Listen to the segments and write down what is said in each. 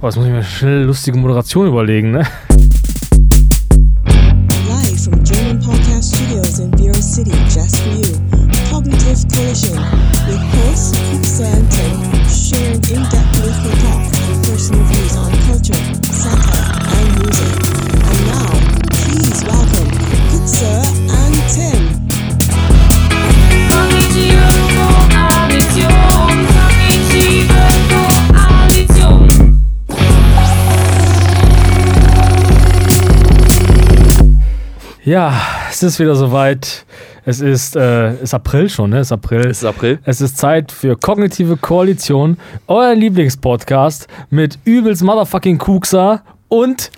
Oh, jetzt muss ich mir schnell lustige Moderation überlegen, ne? Live from German Podcast Studios in Bureau City, just for you. Cognitive Collision with hosts Kuxa Ja, es ist wieder soweit. Es ist, äh, ist April schon, ne? Es ist April. Es ist April. Es ist Zeit für Kognitive Koalition, euer Lieblingspodcast mit übelst Motherfucking Kuxa und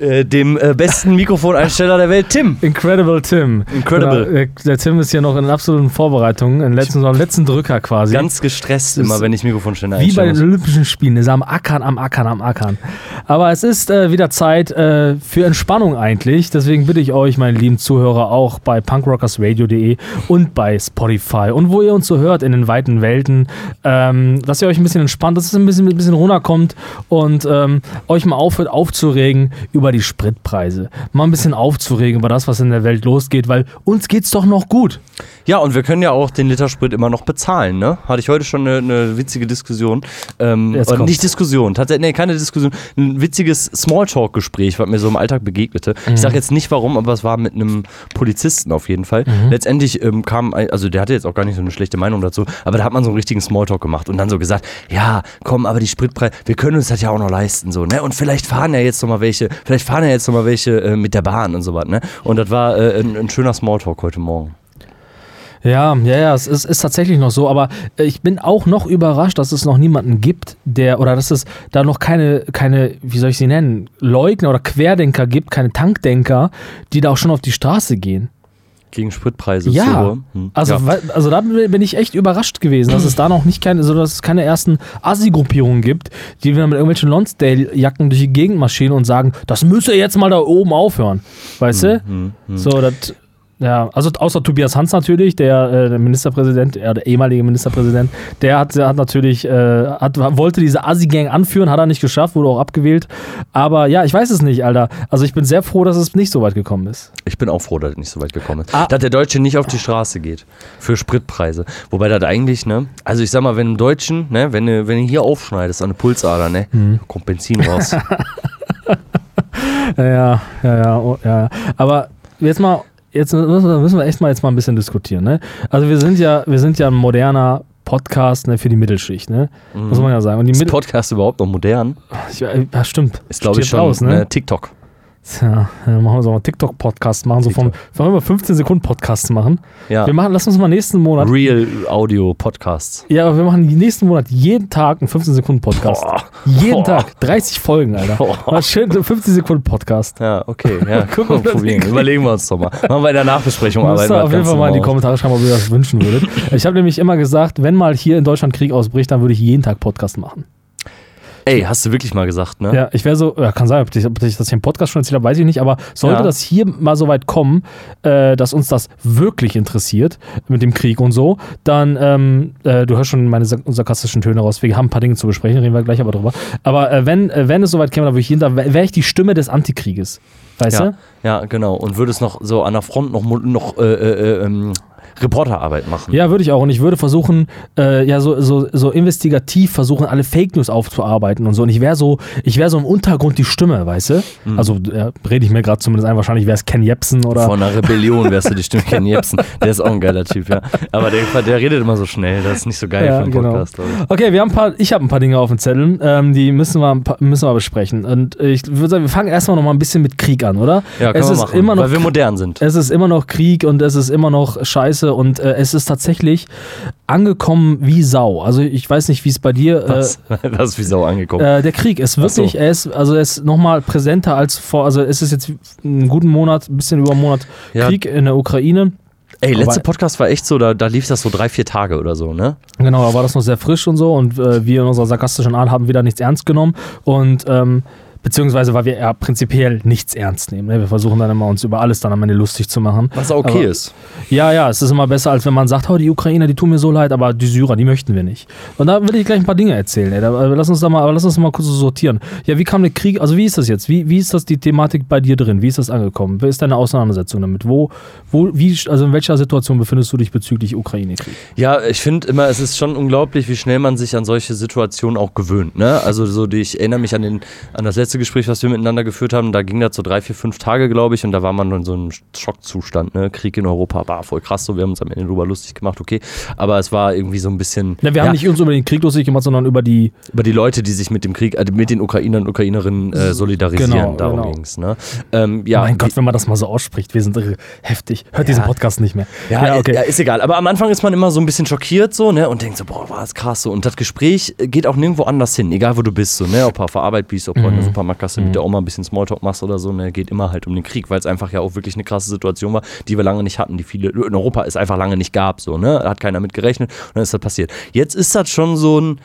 Äh, dem äh, besten Mikrofoneinsteller der Welt, Tim. Incredible Tim. Incredible. Genau, der, der Tim ist hier noch in absoluten Vorbereitungen, in letzten, am letzten Drücker quasi. Ganz gestresst immer, wenn ich Mikrofonständer Wie bei einstelle. den Olympischen Spielen. Er ist am Ackern, am Ackern, am Ackern. Aber es ist äh, wieder Zeit äh, für Entspannung eigentlich. Deswegen bitte ich euch, meine lieben Zuhörer, auch bei punkrockersradio.de und bei Spotify und wo ihr uns so hört in den weiten Welten, ähm, dass ihr euch ein bisschen entspannt, dass es ein bisschen, ein bisschen runterkommt und ähm, euch mal aufhört aufzuregen über die Spritpreise. Mal ein bisschen aufzuregen über das, was in der Welt losgeht, weil uns geht's doch noch gut. Ja, und wir können ja auch den Liter Sprit immer noch bezahlen, ne? Hatte ich heute schon eine, eine witzige Diskussion. Ähm, Jetzt oder kommt's. nicht Diskussion, tatsächlich, nee, keine Diskussion. Ein witziges Smalltalk-Gespräch, was mir so im Alltag begegnete. Mhm. Ich sage jetzt nicht warum, aber es war mit einem Polizisten auf jeden Fall. Mhm. Letztendlich ähm, kam, ein, also der hatte jetzt auch gar nicht so eine schlechte Meinung dazu, aber da hat man so einen richtigen Smalltalk gemacht und dann so gesagt, ja, komm, aber die Spritpreise, wir können uns das ja auch noch leisten, so, ne? Und vielleicht fahren ja jetzt noch mal welche, vielleicht fahren ja jetzt noch mal welche äh, mit der Bahn und so was, ne? Und das war äh, ein, ein schöner Smalltalk heute Morgen. Ja, ja, ja, es ist, ist tatsächlich noch so, aber äh, ich bin auch noch überrascht, dass es noch niemanden gibt, der, oder dass es da noch keine, keine, wie soll ich sie nennen, Leugner oder Querdenker gibt, keine Tankdenker, die da auch schon auf die Straße gehen. Gegen Spritpreise Ja. Hm. Also, ja. also da bin ich echt überrascht gewesen, dass es da noch nicht keine, also dass es keine ersten Assi-Gruppierungen gibt, die wieder mit irgendwelchen Lonsdale-Jacken durch die Gegend marschieren und sagen, das müsse jetzt mal da oben aufhören. Weißt du? Hm, hm. So, das. Ja, also außer Tobias Hans natürlich, der, äh, der Ministerpräsident, äh, der ehemalige Ministerpräsident, der hat, der hat natürlich, äh, hat, wollte diese Assi-Gang anführen, hat er nicht geschafft, wurde auch abgewählt. Aber ja, ich weiß es nicht, Alter. Also ich bin sehr froh, dass es nicht so weit gekommen ist. Ich bin auch froh, dass es nicht so weit gekommen ist. Ah. Dass der Deutsche nicht auf die Straße geht für Spritpreise. Wobei das eigentlich, ne? Also ich sag mal, wenn ein Deutschen, ne, wenn du, wenn du hier aufschneidest an eine Pulsader, ne, Mhm. kommt Benzin raus. Ja, ja, ja, oh, ja. ja. Aber jetzt mal, jetzt müssen wir, müssen wir echt mal jetzt mal ein bisschen diskutieren, ne? Also wir sind ja, wir sind ja ein moderner Podcast ne, für die Mittelschicht, ne? Muss man ja sagen. Und die Ist Mittel Podcast überhaupt noch modern? ich, ja, stimmt. Ist, glaube ich, schon raus, ne, TikTok. Tja, dann machen wir so mal TikTok-Podcast machen, so vom, wollen wir 15 Sekunden Podcasts machen. Ja. Wir machen, lass uns mal nächsten Monat. Real Audio Podcasts. Ja, aber wir machen nächsten Monat jeden Tag einen 15 Sekunden Podcast. Boah. Jeden Boah. Tag. 30 Folgen, Alter. Boah. Schön so 15 Sekunden Podcast. Ja, okay. Ja, Gucken, hinkriegt. Überlegen wir uns doch mal. Machen wir in der Nachbesprechung. Müsst arbeiten wir auf jeden Fall mal in die. Kommentare schreiben, ob ihr das wünschen würdet. Ich habe nämlich immer gesagt, wenn mal hier in Deutschland Krieg ausbricht, dann würde ich jeden Tag Podcast machen. Ey, hast du wirklich mal gesagt, ne? Ja, ich wäre so, ja, kann sein, ob ich, ob ich das hier im Podcast schon erzählt habe, weiß ich nicht, aber sollte Ja. das hier mal so weit kommen, äh, dass uns das wirklich interessiert mit dem Krieg und so, dann, ähm, äh, du hörst schon meine sark- sarkastischen Töne raus, wir haben ein paar Dinge zu besprechen, reden wir gleich aber drüber. Aber äh, wenn, äh, wenn es soweit käme, dann würde ich jeden Tag, wäre ich die Stimme des Antikrieges. Weißt Ja, du? ja, genau. Und würdest noch so an der Front noch, noch äh, äh, ähm, Reporterarbeit machen. Ja, würde ich auch. Und ich würde versuchen, äh, ja, so, so, so investigativ versuchen, alle Fake News aufzuarbeiten und so. Und ich wäre so, ich wäre so im Untergrund die Stimme, weißt du? Also äh, rede ich mir gerade zumindest ein, wahrscheinlich wäre es Ken Jepsen oder. Von einer Rebellion wärst du die Stimme Ken Jebsen. Der ist auch ein geiler Typ, ja. Aber der, der redet immer so schnell. Das ist nicht so geil Ja, für einen genau. Podcast, ich. Okay, wir haben ein paar, ich habe ein paar Dinge auf dem Zettel, ähm, die müssen wir, müssen wir besprechen. Und ich würde sagen, wir fangen erstmal noch mal ein bisschen mit Krieg an, oder? Ja, können es wir machen, immer noch weil wir modern sind. Es ist immer noch Krieg und es ist immer noch Scheiße und äh, es ist tatsächlich angekommen wie Sau. Also ich weiß nicht, wie es bei dir. Äh, Das, das ist wie Sau angekommen. äh, der Krieg ist Ach so. wirklich, er ist, also er ist nochmal präsenter als vor, also es ist jetzt einen guten Monat, ein bisschen über einen Monat Ja. Krieg in der Ukraine. Ey, letzte aber- Podcast war echt so, da, da lief das so drei, vier Tage oder so, ne? Genau, da war das noch sehr frisch und so und äh, wir in unserer sarkastischen Art haben wieder nichts ernst genommen und ähm, Beziehungsweise, weil wir ja prinzipiell nichts ernst nehmen. Ne? Wir versuchen dann immer uns über alles dann am Ende lustig zu machen. Was auch okay Aber- ist. Ja, ja, es ist immer besser, als wenn man sagt, oh, die Ukrainer, die tun mir so leid, aber die Syrer, die möchten wir nicht. Und da will ich gleich ein paar Dinge erzählen. Ey. Da, aber lass uns da mal, aber lass uns mal kurz so sortieren. Ja, wie kam der Krieg, also wie ist das jetzt? Wie, wie ist das die Thematik bei dir drin? Wie ist das angekommen? Wie ist deine Auseinandersetzung damit? Wo, wo, wie, also in welcher Situation befindest du dich bezüglich Ukraine-Krieg? Ja, ich finde immer, es ist schon unglaublich, wie schnell man sich an solche Situationen auch gewöhnt. Ne? Also so, die, ich erinnere mich an, den, an das letzte Gespräch, was wir miteinander geführt haben. Da ging das so drei, vier, fünf Tage, glaube ich, und da war man in so einem Schockzustand. Ne? Krieg in Europa war voll krass, so wir haben uns am Ende drüber lustig gemacht, okay. Aber es war irgendwie so ein bisschen Ne, wir haben ja, nicht uns über den Krieg lustig gemacht, sondern über die. über die Leute, die sich mit dem Krieg, äh, mit den Ukrainern und Ukrainerinnen äh, solidarisieren. Genau, Darum genau. ging's. Ne? Ähm, ja, mein Gott, wenn man das mal so ausspricht, wir sind heftig. Hört diesen Podcast nicht mehr. Ja, ja, ist egal. Aber am Anfang ist man immer so ein bisschen schockiert so, ne? Und denkt so, boah, war das krass so. Und das Gespräch geht auch nirgendwo anders hin, egal wo du bist, so, ne? Ob du auf der Arbeit bist, ob du in Supermarktkasse mit der Oma ein bisschen Smalltalk machst oder so, ne? Geht immer halt um den Krieg, weil es einfach ja auch wirklich eine krasse Situation war, die wir lange nicht hatten, die viele in Europa es einfach lange nicht gab, so, ne? Da hat keiner mit gerechnet und dann ist das passiert. Jetzt ist das schon so ein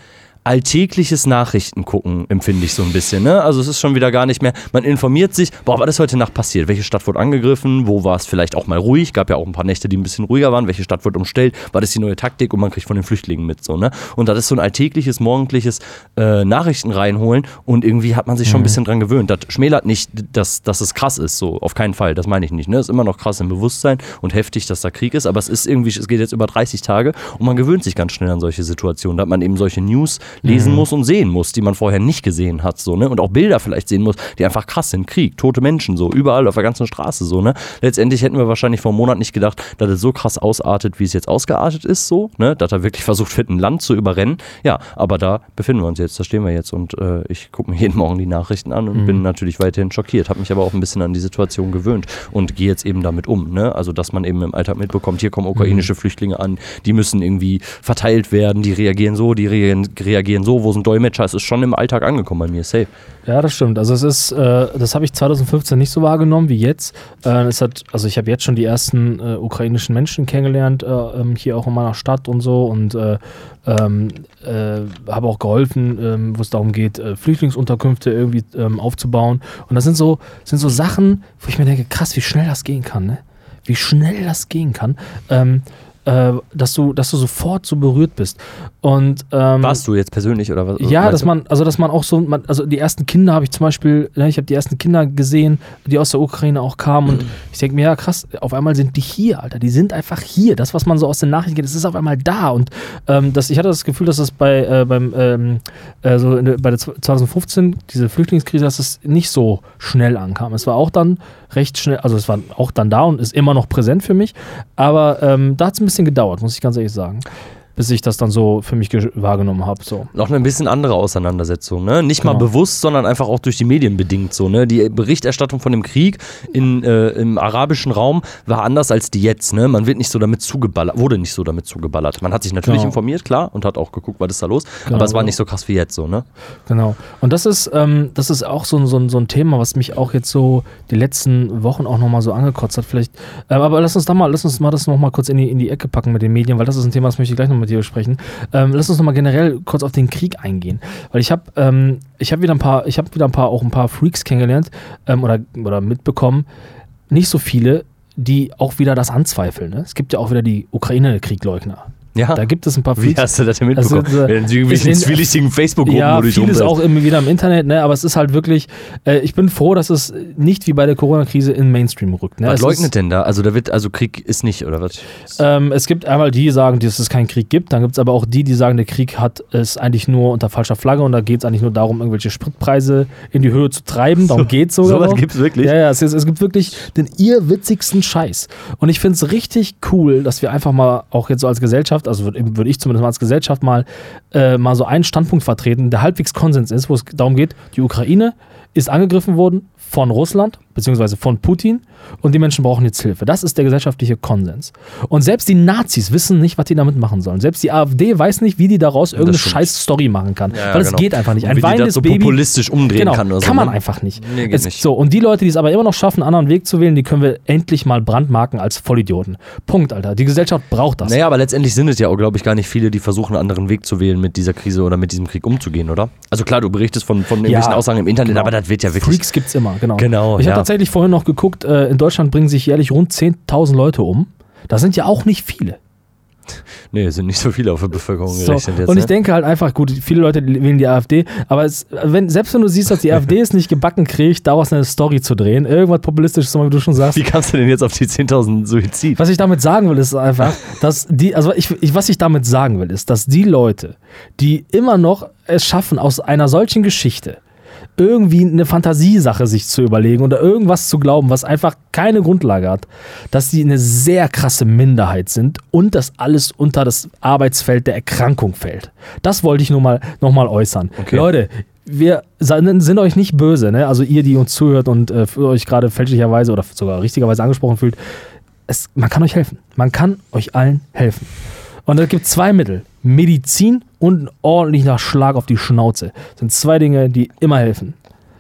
alltägliches Nachrichten gucken, empfinde ich so ein bisschen. Ne? Also es ist schon wieder gar nicht mehr, man informiert sich, boah, was ist heute Nacht passiert? Welche Stadt wurde angegriffen? Wo war es vielleicht auch mal ruhig? Gab ja auch ein paar Nächte, die ein bisschen ruhiger waren. Welche Stadt wurde umstellt? War das die neue Taktik? Und man kriegt von den Flüchtlingen mit so. Ne? Und das ist so ein alltägliches, morgendliches äh, Nachrichten reinholen und irgendwie hat man sich schon ein bisschen dran gewöhnt. Das schmälert nicht, dass, dass es krass ist, so auf keinen Fall. Das meine ich nicht. Ne? Es ist immer noch krass im Bewusstsein und heftig, dass da Krieg ist, aber es ist irgendwie, es geht jetzt über 30 Tage und man gewöhnt sich ganz schnell an solche Situationen, dass man eben solche News lesen muss und sehen muss, die man vorher nicht gesehen hat, so, ne? Und auch Bilder vielleicht sehen muss, die einfach krass sind. Krieg, tote Menschen, so, überall auf der ganzen Straße, so, ne? Letztendlich hätten wir wahrscheinlich vor einem Monat nicht gedacht, dass es so krass ausartet, wie es jetzt ausgeartet ist, so, ne? Dass er wirklich versucht wird, ein Land zu überrennen. Ja, aber da befinden wir uns jetzt, da stehen wir jetzt und äh, ich gucke mir jeden Morgen die Nachrichten an und bin natürlich weiterhin schockiert, habe mich aber auch ein bisschen an die Situation gewöhnt und gehe jetzt eben damit um, ne? Also, dass man eben im Alltag mitbekommt, hier kommen ukrainische Flüchtlinge an, die müssen irgendwie verteilt werden, die reagieren so, die reagieren, reagieren so, wo sind Dolmetscher? Es ist schon im Alltag angekommen bei mir, safe. Ja, das stimmt. Also es ist, äh, das habe ich 2015 nicht so wahrgenommen wie jetzt. Äh, es hat, also ich habe jetzt schon die ersten äh, ukrainischen Menschen kennengelernt, äh, ähm, hier auch in meiner Stadt und so und äh, ähm, äh, habe auch geholfen, ähm, wo es darum geht, Flüchtlingsunterkünfte irgendwie ähm, aufzubauen. Und das sind so, sind so Sachen, wo ich mir denke, krass, wie schnell das gehen kann, ne? Wie schnell das gehen kann. Ähm, äh, dass du, dass du sofort so berührt bist. Und ähm, Warst du jetzt persönlich oder was? ja, dass man, also dass man auch so, man, also die ersten Kinder habe ich zum Beispiel, ne, ich habe die ersten Kinder gesehen, die aus der Ukraine auch kamen und ich denke mir, ja krass, auf einmal sind die hier, Alter, die sind einfach hier. Das, was man so aus den Nachrichten geht, das ist auf einmal da und ähm, das, ich hatte das Gefühl, dass das bei, äh, beim, ähm, äh, so in bei der 2015, diese Flüchtlingskrise, dass es nicht so schnell ankam. Es war auch dann recht schnell, also es war auch dann da und ist immer noch präsent für mich, aber ähm, da hat es ein bisschen gedauert, muss ich ganz ehrlich sagen, bis ich das dann so für mich ge- wahrgenommen habe. So. noch eine bisschen andere Auseinandersetzung, ne? Nicht mal Genau. bewusst, sondern einfach auch durch die Medien bedingt so, ne? Die Berichterstattung von dem Krieg in, äh, im arabischen Raum war anders als die jetzt, ne? Man wird nicht so damit zugeballert, wurde nicht so damit zugeballert. Man hat sich natürlich Genau. informiert, klar, und hat auch geguckt, was ist da los, Genau, aber es war nicht so krass wie jetzt so, ne? Genau. Und das ist, ähm, das ist auch so, ein- so, so ein Thema, was mich auch jetzt so die letzten Wochen auch nochmal so angekotzt hat. Vielleicht, ähm, aber lass uns da mal, lass uns mal das nochmal kurz in die, in die Ecke packen mit den Medien, weil das ist ein Thema, das möchte ich gleich noch mit dir besprechen. Ähm, lass uns nochmal generell kurz auf den Krieg eingehen. Weil ich habe ähm, ich hab wieder ein paar, ich habe wieder ein paar, auch ein paar Freaks kennengelernt ähm, oder, oder mitbekommen. Nicht so viele, die auch wieder das anzweifeln. Ne? Es gibt ja auch wieder die Ukraine-Kriegleugner. Ja. Da gibt es ein paar Wie Freaks. hast du das denn mitbekommen? Also, äh, Wenn du irgendwelchen ich- zwielichtigen Facebook-Gruppen, Ja, wo du dich vieles auch immer wieder im Internet, ne? aber es ist halt wirklich, äh, ich bin froh, dass es nicht wie bei der Corona-Krise in Mainstream rückt. Ne? Was es leugnet ist, denn da? Also da wird, also Krieg ist nicht, oder was? ähm, es gibt einmal die, die sagen, dass es keinen Krieg gibt, dann gibt es aber auch die, die sagen, der Krieg hat es eigentlich nur unter falscher Flagge und da geht es eigentlich nur darum, irgendwelche Spritpreise in die Höhe zu treiben, darum geht es sogar. Sowas noch. gibt's wirklich? Ja, ja, es, es gibt wirklich den irrwitzigsten Scheiß. Und ich finde es richtig cool, dass wir einfach mal auch jetzt so als Gesellschaft, also würde würd ich zumindest mal als Gesellschaft mal, äh, mal so einen Standpunkt vertreten, der halbwegs Konsens ist, wo es darum geht, die Ukraine ist angegriffen worden von Russland, beziehungsweise von Putin und die Menschen brauchen jetzt Hilfe. Das ist der gesellschaftliche Konsens. Und selbst die Nazis wissen nicht, was die damit machen sollen. Selbst die AfD weiß nicht, wie die daraus irgendeine scheiß Story machen kann. Ja, ja, weil es genau. geht einfach nicht. Ein weinendes so Baby populistisch umdrehen genau, kann oder so, Kann man ne? einfach nicht. Nee, geht es, nicht. So, und die Leute, die es aber immer noch schaffen, einen anderen Weg zu wählen, die können wir endlich mal brandmarken als Vollidioten. Punkt, Alter. Die Gesellschaft braucht das. Naja, aber letztendlich sind es ja auch, glaube ich, gar nicht viele, die versuchen, einen anderen Weg zu wählen, mit dieser Krise oder mit diesem Krieg umzugehen, oder? Also klar, du berichtest von, von irgendwelchen Aussagen im Internet, genau. aber das wird ja wirklich. Freaks gibt's immer, genau. Genau, Ich ja. habe tatsächlich vorhin noch geguckt, äh, in Deutschland bringen sich jährlich rund 10.000 Leute um. Das sind ja auch nicht viele. Nee, es sind nicht so viele auf der Bevölkerung So. gerechnet jetzt. Und ich ne? denke halt einfach, gut, viele Leute wählen die AfD, aber es, wenn, selbst wenn du siehst, dass die AfD es nicht gebacken kriegt, daraus eine Story zu drehen, irgendwas Populistisches, wie du schon sagst. Wie kamst du denn jetzt auf die 10.000 Suizid? Was ich damit sagen will, ist einfach, dass die, also ich, ich, was ich damit sagen will, ist, dass die Leute, die immer noch es schaffen, aus einer solchen Geschichte irgendwie eine Fantasiesache sich zu überlegen oder irgendwas zu glauben, was einfach keine Grundlage hat, dass die eine sehr krasse Minderheit sind und das alles unter das Arbeitsfeld der Erkrankung fällt. Das wollte ich nur mal, noch mal äußern. Okay. Leute, wir sind euch nicht böse, ne? also ihr, die uns zuhört und äh, für euch gerade fälschlicherweise oder sogar richtigerweise angesprochen fühlt, es, man kann euch helfen. Man kann euch allen helfen. Und es gibt zwei Mittel. Medizin und ein ordentlicher Schlag auf die Schnauze. Das sind zwei Dinge, die immer helfen.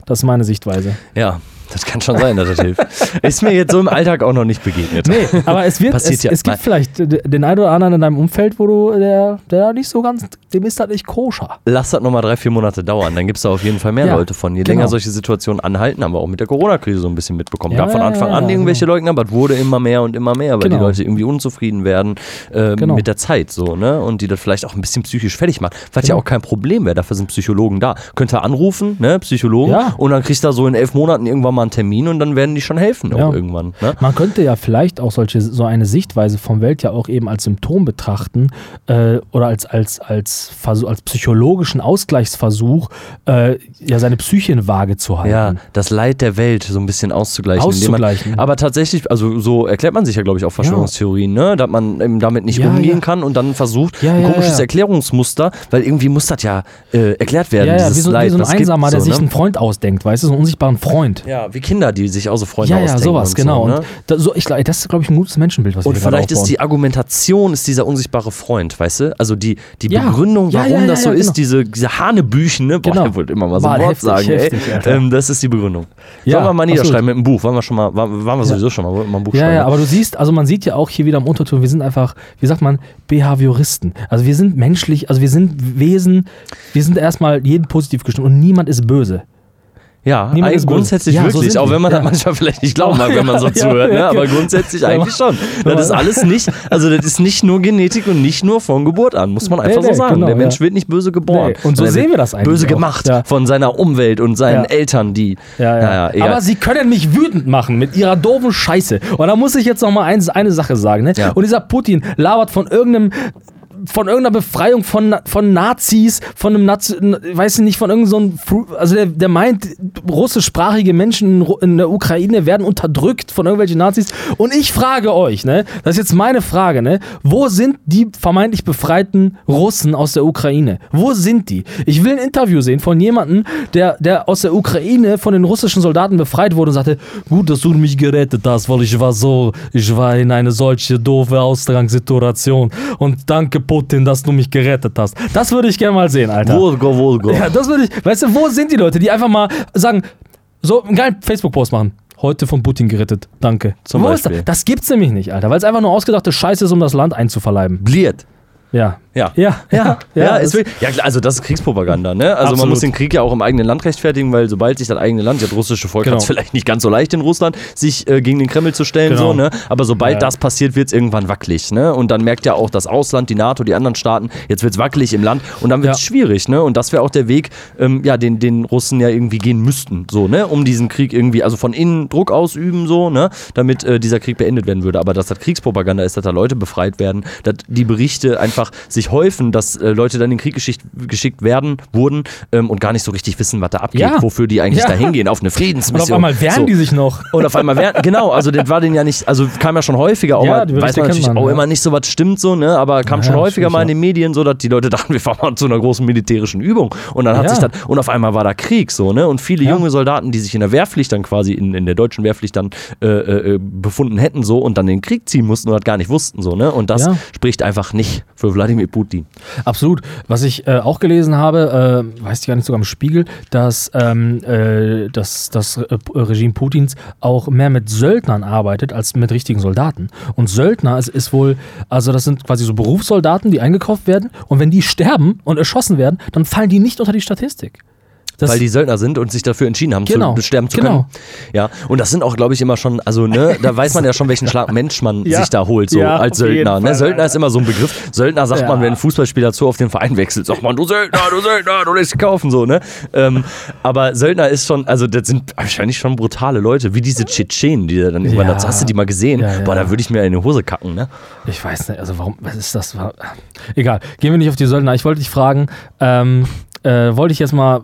Das ist meine Sichtweise. Ja, das kann schon sein, dass das hilft. Ist mir jetzt so im Alltag auch noch nicht begegnet. Nee, aber es wird, Passiert es, ja. es gibt Nein. vielleicht den einen oder anderen in deinem Umfeld, wo du, der, der nicht so ganz, dem ist das nicht koscher. Lass das nochmal drei, vier Monate dauern, dann gibt es da auf jeden Fall mehr Ja, Leute von. Je genau. länger solche Situationen anhalten, haben wir auch mit der Corona-Krise so ein bisschen mitbekommen. Ja, Gab von Anfang an irgendwelche Leugner, aber es wurde immer mehr und immer mehr, weil Genau. die Leute irgendwie unzufrieden werden äh, Genau. mit der Zeit so, ne? Und die das vielleicht auch ein bisschen psychisch fertig macht. Was ja Genau. auch kein Problem wäre, dafür sind Psychologen da. Könnt ihr anrufen, ne, Psychologen, Ja. und dann kriegst du da so in elf Monaten irgendwann mal einen Termin und dann werden die schon helfen Ja. auch irgendwann. Ne? Man könnte ja vielleicht auch solche, so eine Sichtweise vom Welt ja auch eben als Symptom betrachten äh, oder als, als, als, Versuch, als psychologischen Ausgleichsversuch, äh, ja seine Psyche in Waage zu halten. Ja, das Leid der Welt so ein bisschen auszugleichen. Auszugleichen. Man, aber tatsächlich, also so erklärt man sich ja, glaube ich, auch Verschwörungstheorien, ne? dass man eben damit nicht Ja, umgehen ja. kann und dann versucht, ein komisches. Erklärungsmuster, weil irgendwie muss das ja äh, erklärt werden, Ja, ja, wie so, Leid. wie so ein Einsamer, der so, sich ne? einen Freund ausdenkt, weißt du, so einen unsichtbaren Freund. Ja, wie Kinder, die sich auch so Freunde Ja, ja, ausdenken sowas, und genau. So, ne? Und da, so, ich, das ist, glaube ich, ein gutes Menschenbild, was Und wir gerade vielleicht ist die Argumentation ist dieser unsichtbare Freund, weißt du? Also die, die Ja. Begründung, Ja, warum ja, ja, das so ja, ist, genau. diese, diese Hanebüchen, ne? Boah, Genau. ich wollte immer mal so ein Wort heftig, sagen, heftig. Ähm, das ist die Begründung. Ja, Sollen wir mal niederschreiben mit einem Buch? Waren wir schon mal, waren, waren wir sowieso schon mal, wollten mal ein Buch Ja, schreiben? ja, ne? aber du siehst, also man sieht ja auch hier wieder im Unterton, wir sind einfach, wie sagt man, Behavioristen. Also wir sind menschlich, also wir sind Wesen, wir sind erstmal jeden positiv gestimmt und niemand ist böse. Ja, Niemand grundsätzlich Ja, so wirklich, sind auch wenn man Ja. das manchmal vielleicht nicht glauben mag, wenn man so zuhört, ne? aber ja. grundsätzlich eigentlich schon. Das ist alles nicht, also das ist nicht nur Genetik und nicht nur von Geburt an, muss man einfach Nee, so sagen. genau, Der Mensch wird nicht böse geboren. Nee, und so sehen wir das eigentlich Böse auch. gemacht von seiner Umwelt und seinen. Eltern, die. Ja, ja. Aber sie können mich wütend machen mit ihrer doofen Scheiße. Und da muss ich jetzt noch mal eins, eine Sache sagen. Ne? Und dieser Putin labert von irgendeinem von irgendeiner Befreiung von, von Nazis, von einem Nazi, weiß ich nicht, von irgendeinem so also der, der meint, russischsprachige Menschen in, in der Ukraine werden unterdrückt von irgendwelchen Nazis. Und ich frage euch, ne, das ist jetzt meine Frage, ne, wo sind die vermeintlich befreiten Russen aus der Ukraine? Wo sind die? Ich will ein Interview sehen von jemandem, der, der aus der Ukraine von den russischen Soldaten befreit wurde und sagte, gut, dass du mich gerettet hast, weil ich war so, ich war in eine solche doofe Ausgangssituation und danke Putin, dass du mich gerettet hast. Das würde ich gerne mal sehen, Alter. Volgo, Volgo. Ja, das würde ich, weißt du, wo sind die Leute, die einfach mal sagen, so einen geilen Facebook-Post machen. Heute von Putin gerettet. Danke. Zum Wo ist Beispiel. das? das gibt's nämlich nicht, Alter, weil es einfach nur ausgedachte Scheiße ist, um das Land einzuverleiben. Bliert. Ja. Ja. Ja, ja, Ja, ist das- wirklich, ja, also das ist Kriegspropaganda, ne? Also man Absolut. muss den Krieg ja auch im eigenen Land rechtfertigen, weil sobald sich das eigene Land, das russische Volk Genau. hat es vielleicht nicht ganz so leicht in Russland, sich äh, gegen den Kreml zu stellen, Genau. so, ne? Aber sobald Ja. das passiert, wird es irgendwann wackelig, ne? Und dann merkt ja auch das Ausland, die NATO, die anderen Staaten, jetzt wird es wackelig im Land und dann wird es Ja. schwierig, ne? Und das wäre auch der Weg, ähm, ja, den, den Russen ja irgendwie gehen müssten, so, ne? Um diesen Krieg irgendwie, also von innen Druck ausüben, so, ne? Damit äh, dieser Krieg beendet werden würde. Aber dass das Kriegspropaganda ist, dass da Leute befreit werden, dass die Berichte einfach sich häufen, dass äh, Leute dann in den Krieg geschickt, geschickt werden, wurden ähm, und gar nicht so richtig wissen, was da abgeht, Ja. wofür die eigentlich Ja. da hingehen, auf eine Und Friedensmission. auf einmal wehren so. die sich noch. Und auf einmal werden, genau, also das war den ja nicht, also kam ja schon häufiger, auch Ja, mal, weiß man natürlich man, auch immer nicht so, was stimmt so, ne, aber kam schon häufiger mal in den Medien so, dass die Leute dachten, wir fahren mal zu einer großen militärischen Übung und dann hat sich das, und auf einmal war da Krieg so, ne, und viele junge Soldaten, die sich in der Wehrpflicht dann quasi, in, in der deutschen Wehrpflicht dann äh, äh, befunden hätten so und dann den Krieg ziehen mussten und das gar nicht wussten so, ne, und das spricht einfach nicht für Wladimir Putin. Absolut. Was ich äh, auch gelesen habe, äh, weiß ich gar nicht sogar im Spiegel, dass, ähm, äh, dass das äh, Regime Putins auch mehr mit Söldnern arbeitet als mit richtigen Soldaten. Und Söldner ist, ist wohl, also das sind quasi so Berufssoldaten, die eingekauft werden und wenn die sterben und erschossen werden, dann fallen die nicht unter die Statistik. Das, weil die Söldner sind und sich dafür entschieden haben, Genau, zu sterben zu genau. können. Ja, und das sind auch, glaube ich, immer schon, also ne, da weiß man ja schon, welchen Schlag Mensch man Ja. sich da holt, so Ja, als Söldner. Ne? Söldner ist immer so ein Begriff. Söldner sagt Ja. man, wenn ein Fußballspieler zu auf den Verein wechselt, sagt man, du Söldner, du Söldner, du lässt kaufen, so, ne? Ähm, aber Söldner ist schon, also das sind wahrscheinlich schon brutale Leute, wie diese Tschetschenen, die da dann irgendwann, Ja. dazu hast du die mal gesehen? Ja, ja. Boah, da würde ich mir in die Hose kacken, ne? Ich weiß nicht, also warum, was ist das? Egal, gehen wir nicht auf die Söldner. Ich wollte dich fragen, ähm, äh, wollte ich jetzt mal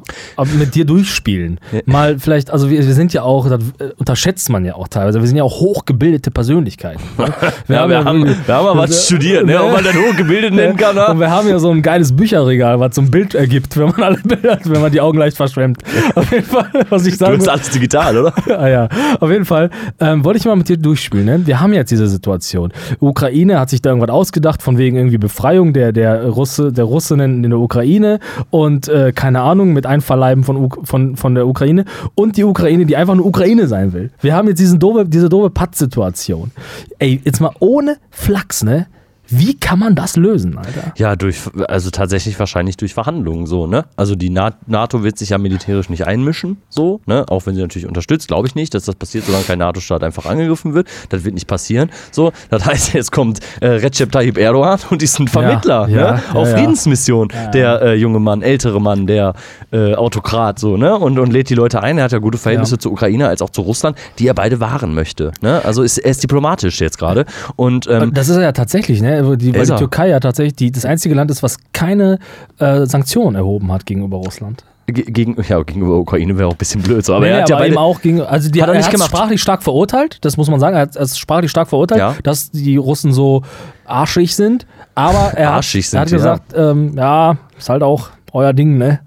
mit dir durchspielen. Mal vielleicht, also wir, wir sind ja auch, das äh, unterschätzt man ja auch teilweise, wir sind ja auch hochgebildete Persönlichkeiten. Ne? Ja, wir, haben, wir haben mal was studiert, ne? Ob man das hochgebildet nennen kann, Und ne? wir haben ja so ein geiles Bücherregal, was so ein Bild ergibt, wenn man alle Bilder, wenn man die Augen leicht verschwemmt. Auf jeden Fall, was ich Du sagen bist will- alles digital, oder? ah, ja, auf jeden Fall. Ähm, wollte ich mal mit dir durchspielen. Ne? Wir haben jetzt diese Situation. Ukraine hat sich da irgendwas ausgedacht, von wegen irgendwie Befreiung der, der, Russe, der Russinnen in der Ukraine und äh, keine Ahnung, mit Einverleiben von, von, von der Ukraine und die Ukraine, die einfach eine Ukraine sein will. Wir haben jetzt diesen doofe, diese doofe Patt-Situation. Ey, jetzt mal ohne Flachs, ne? Wie kann man das lösen, Alter? Ja, durch, also tatsächlich wahrscheinlich durch Verhandlungen so, ne? Also die Na NATO wird sich ja militärisch nicht einmischen, so, ne? Auch wenn sie natürlich unterstützt, glaube ich nicht, dass das passiert, solange kein NATO-Staat einfach angegriffen wird. Das wird nicht passieren. So, das heißt, jetzt kommt äh, Recep Tayyip Erdogan und ist ein Vermittler, ja, ne? ja, Auf ja. Friedensmission. Der äh, junge Mann, ältere Mann, der äh, Autokrat, so, ne? Und, und lädt die Leute ein. Er hat ja gute Verhältnisse Ja. zur Ukraine als auch zu Russland, die er beide wahren möchte. Ne? Also ist, er ist diplomatisch jetzt gerade. Und ähm, Das ist er ja tatsächlich, ne? Die, weil die. Türkei ja tatsächlich die, das einzige Land ist, was keine äh, Sanktionen erhoben hat gegenüber Russland. ge- gegen, ja, gegenüber Ukraine wäre auch ein bisschen blöd. So. Aber Nee, er hat ja aber beide, eben auch gegen, also die, Hat er er nicht hat gemacht. sprachlich stark verurteilt, das muss man sagen, er hat es sprachlich stark verurteilt, Ja. dass die Russen so arschig sind, aber er Arschig hat, er hat sind, ja. gesagt, ähm, ja, ist halt auch euer Ding, ne?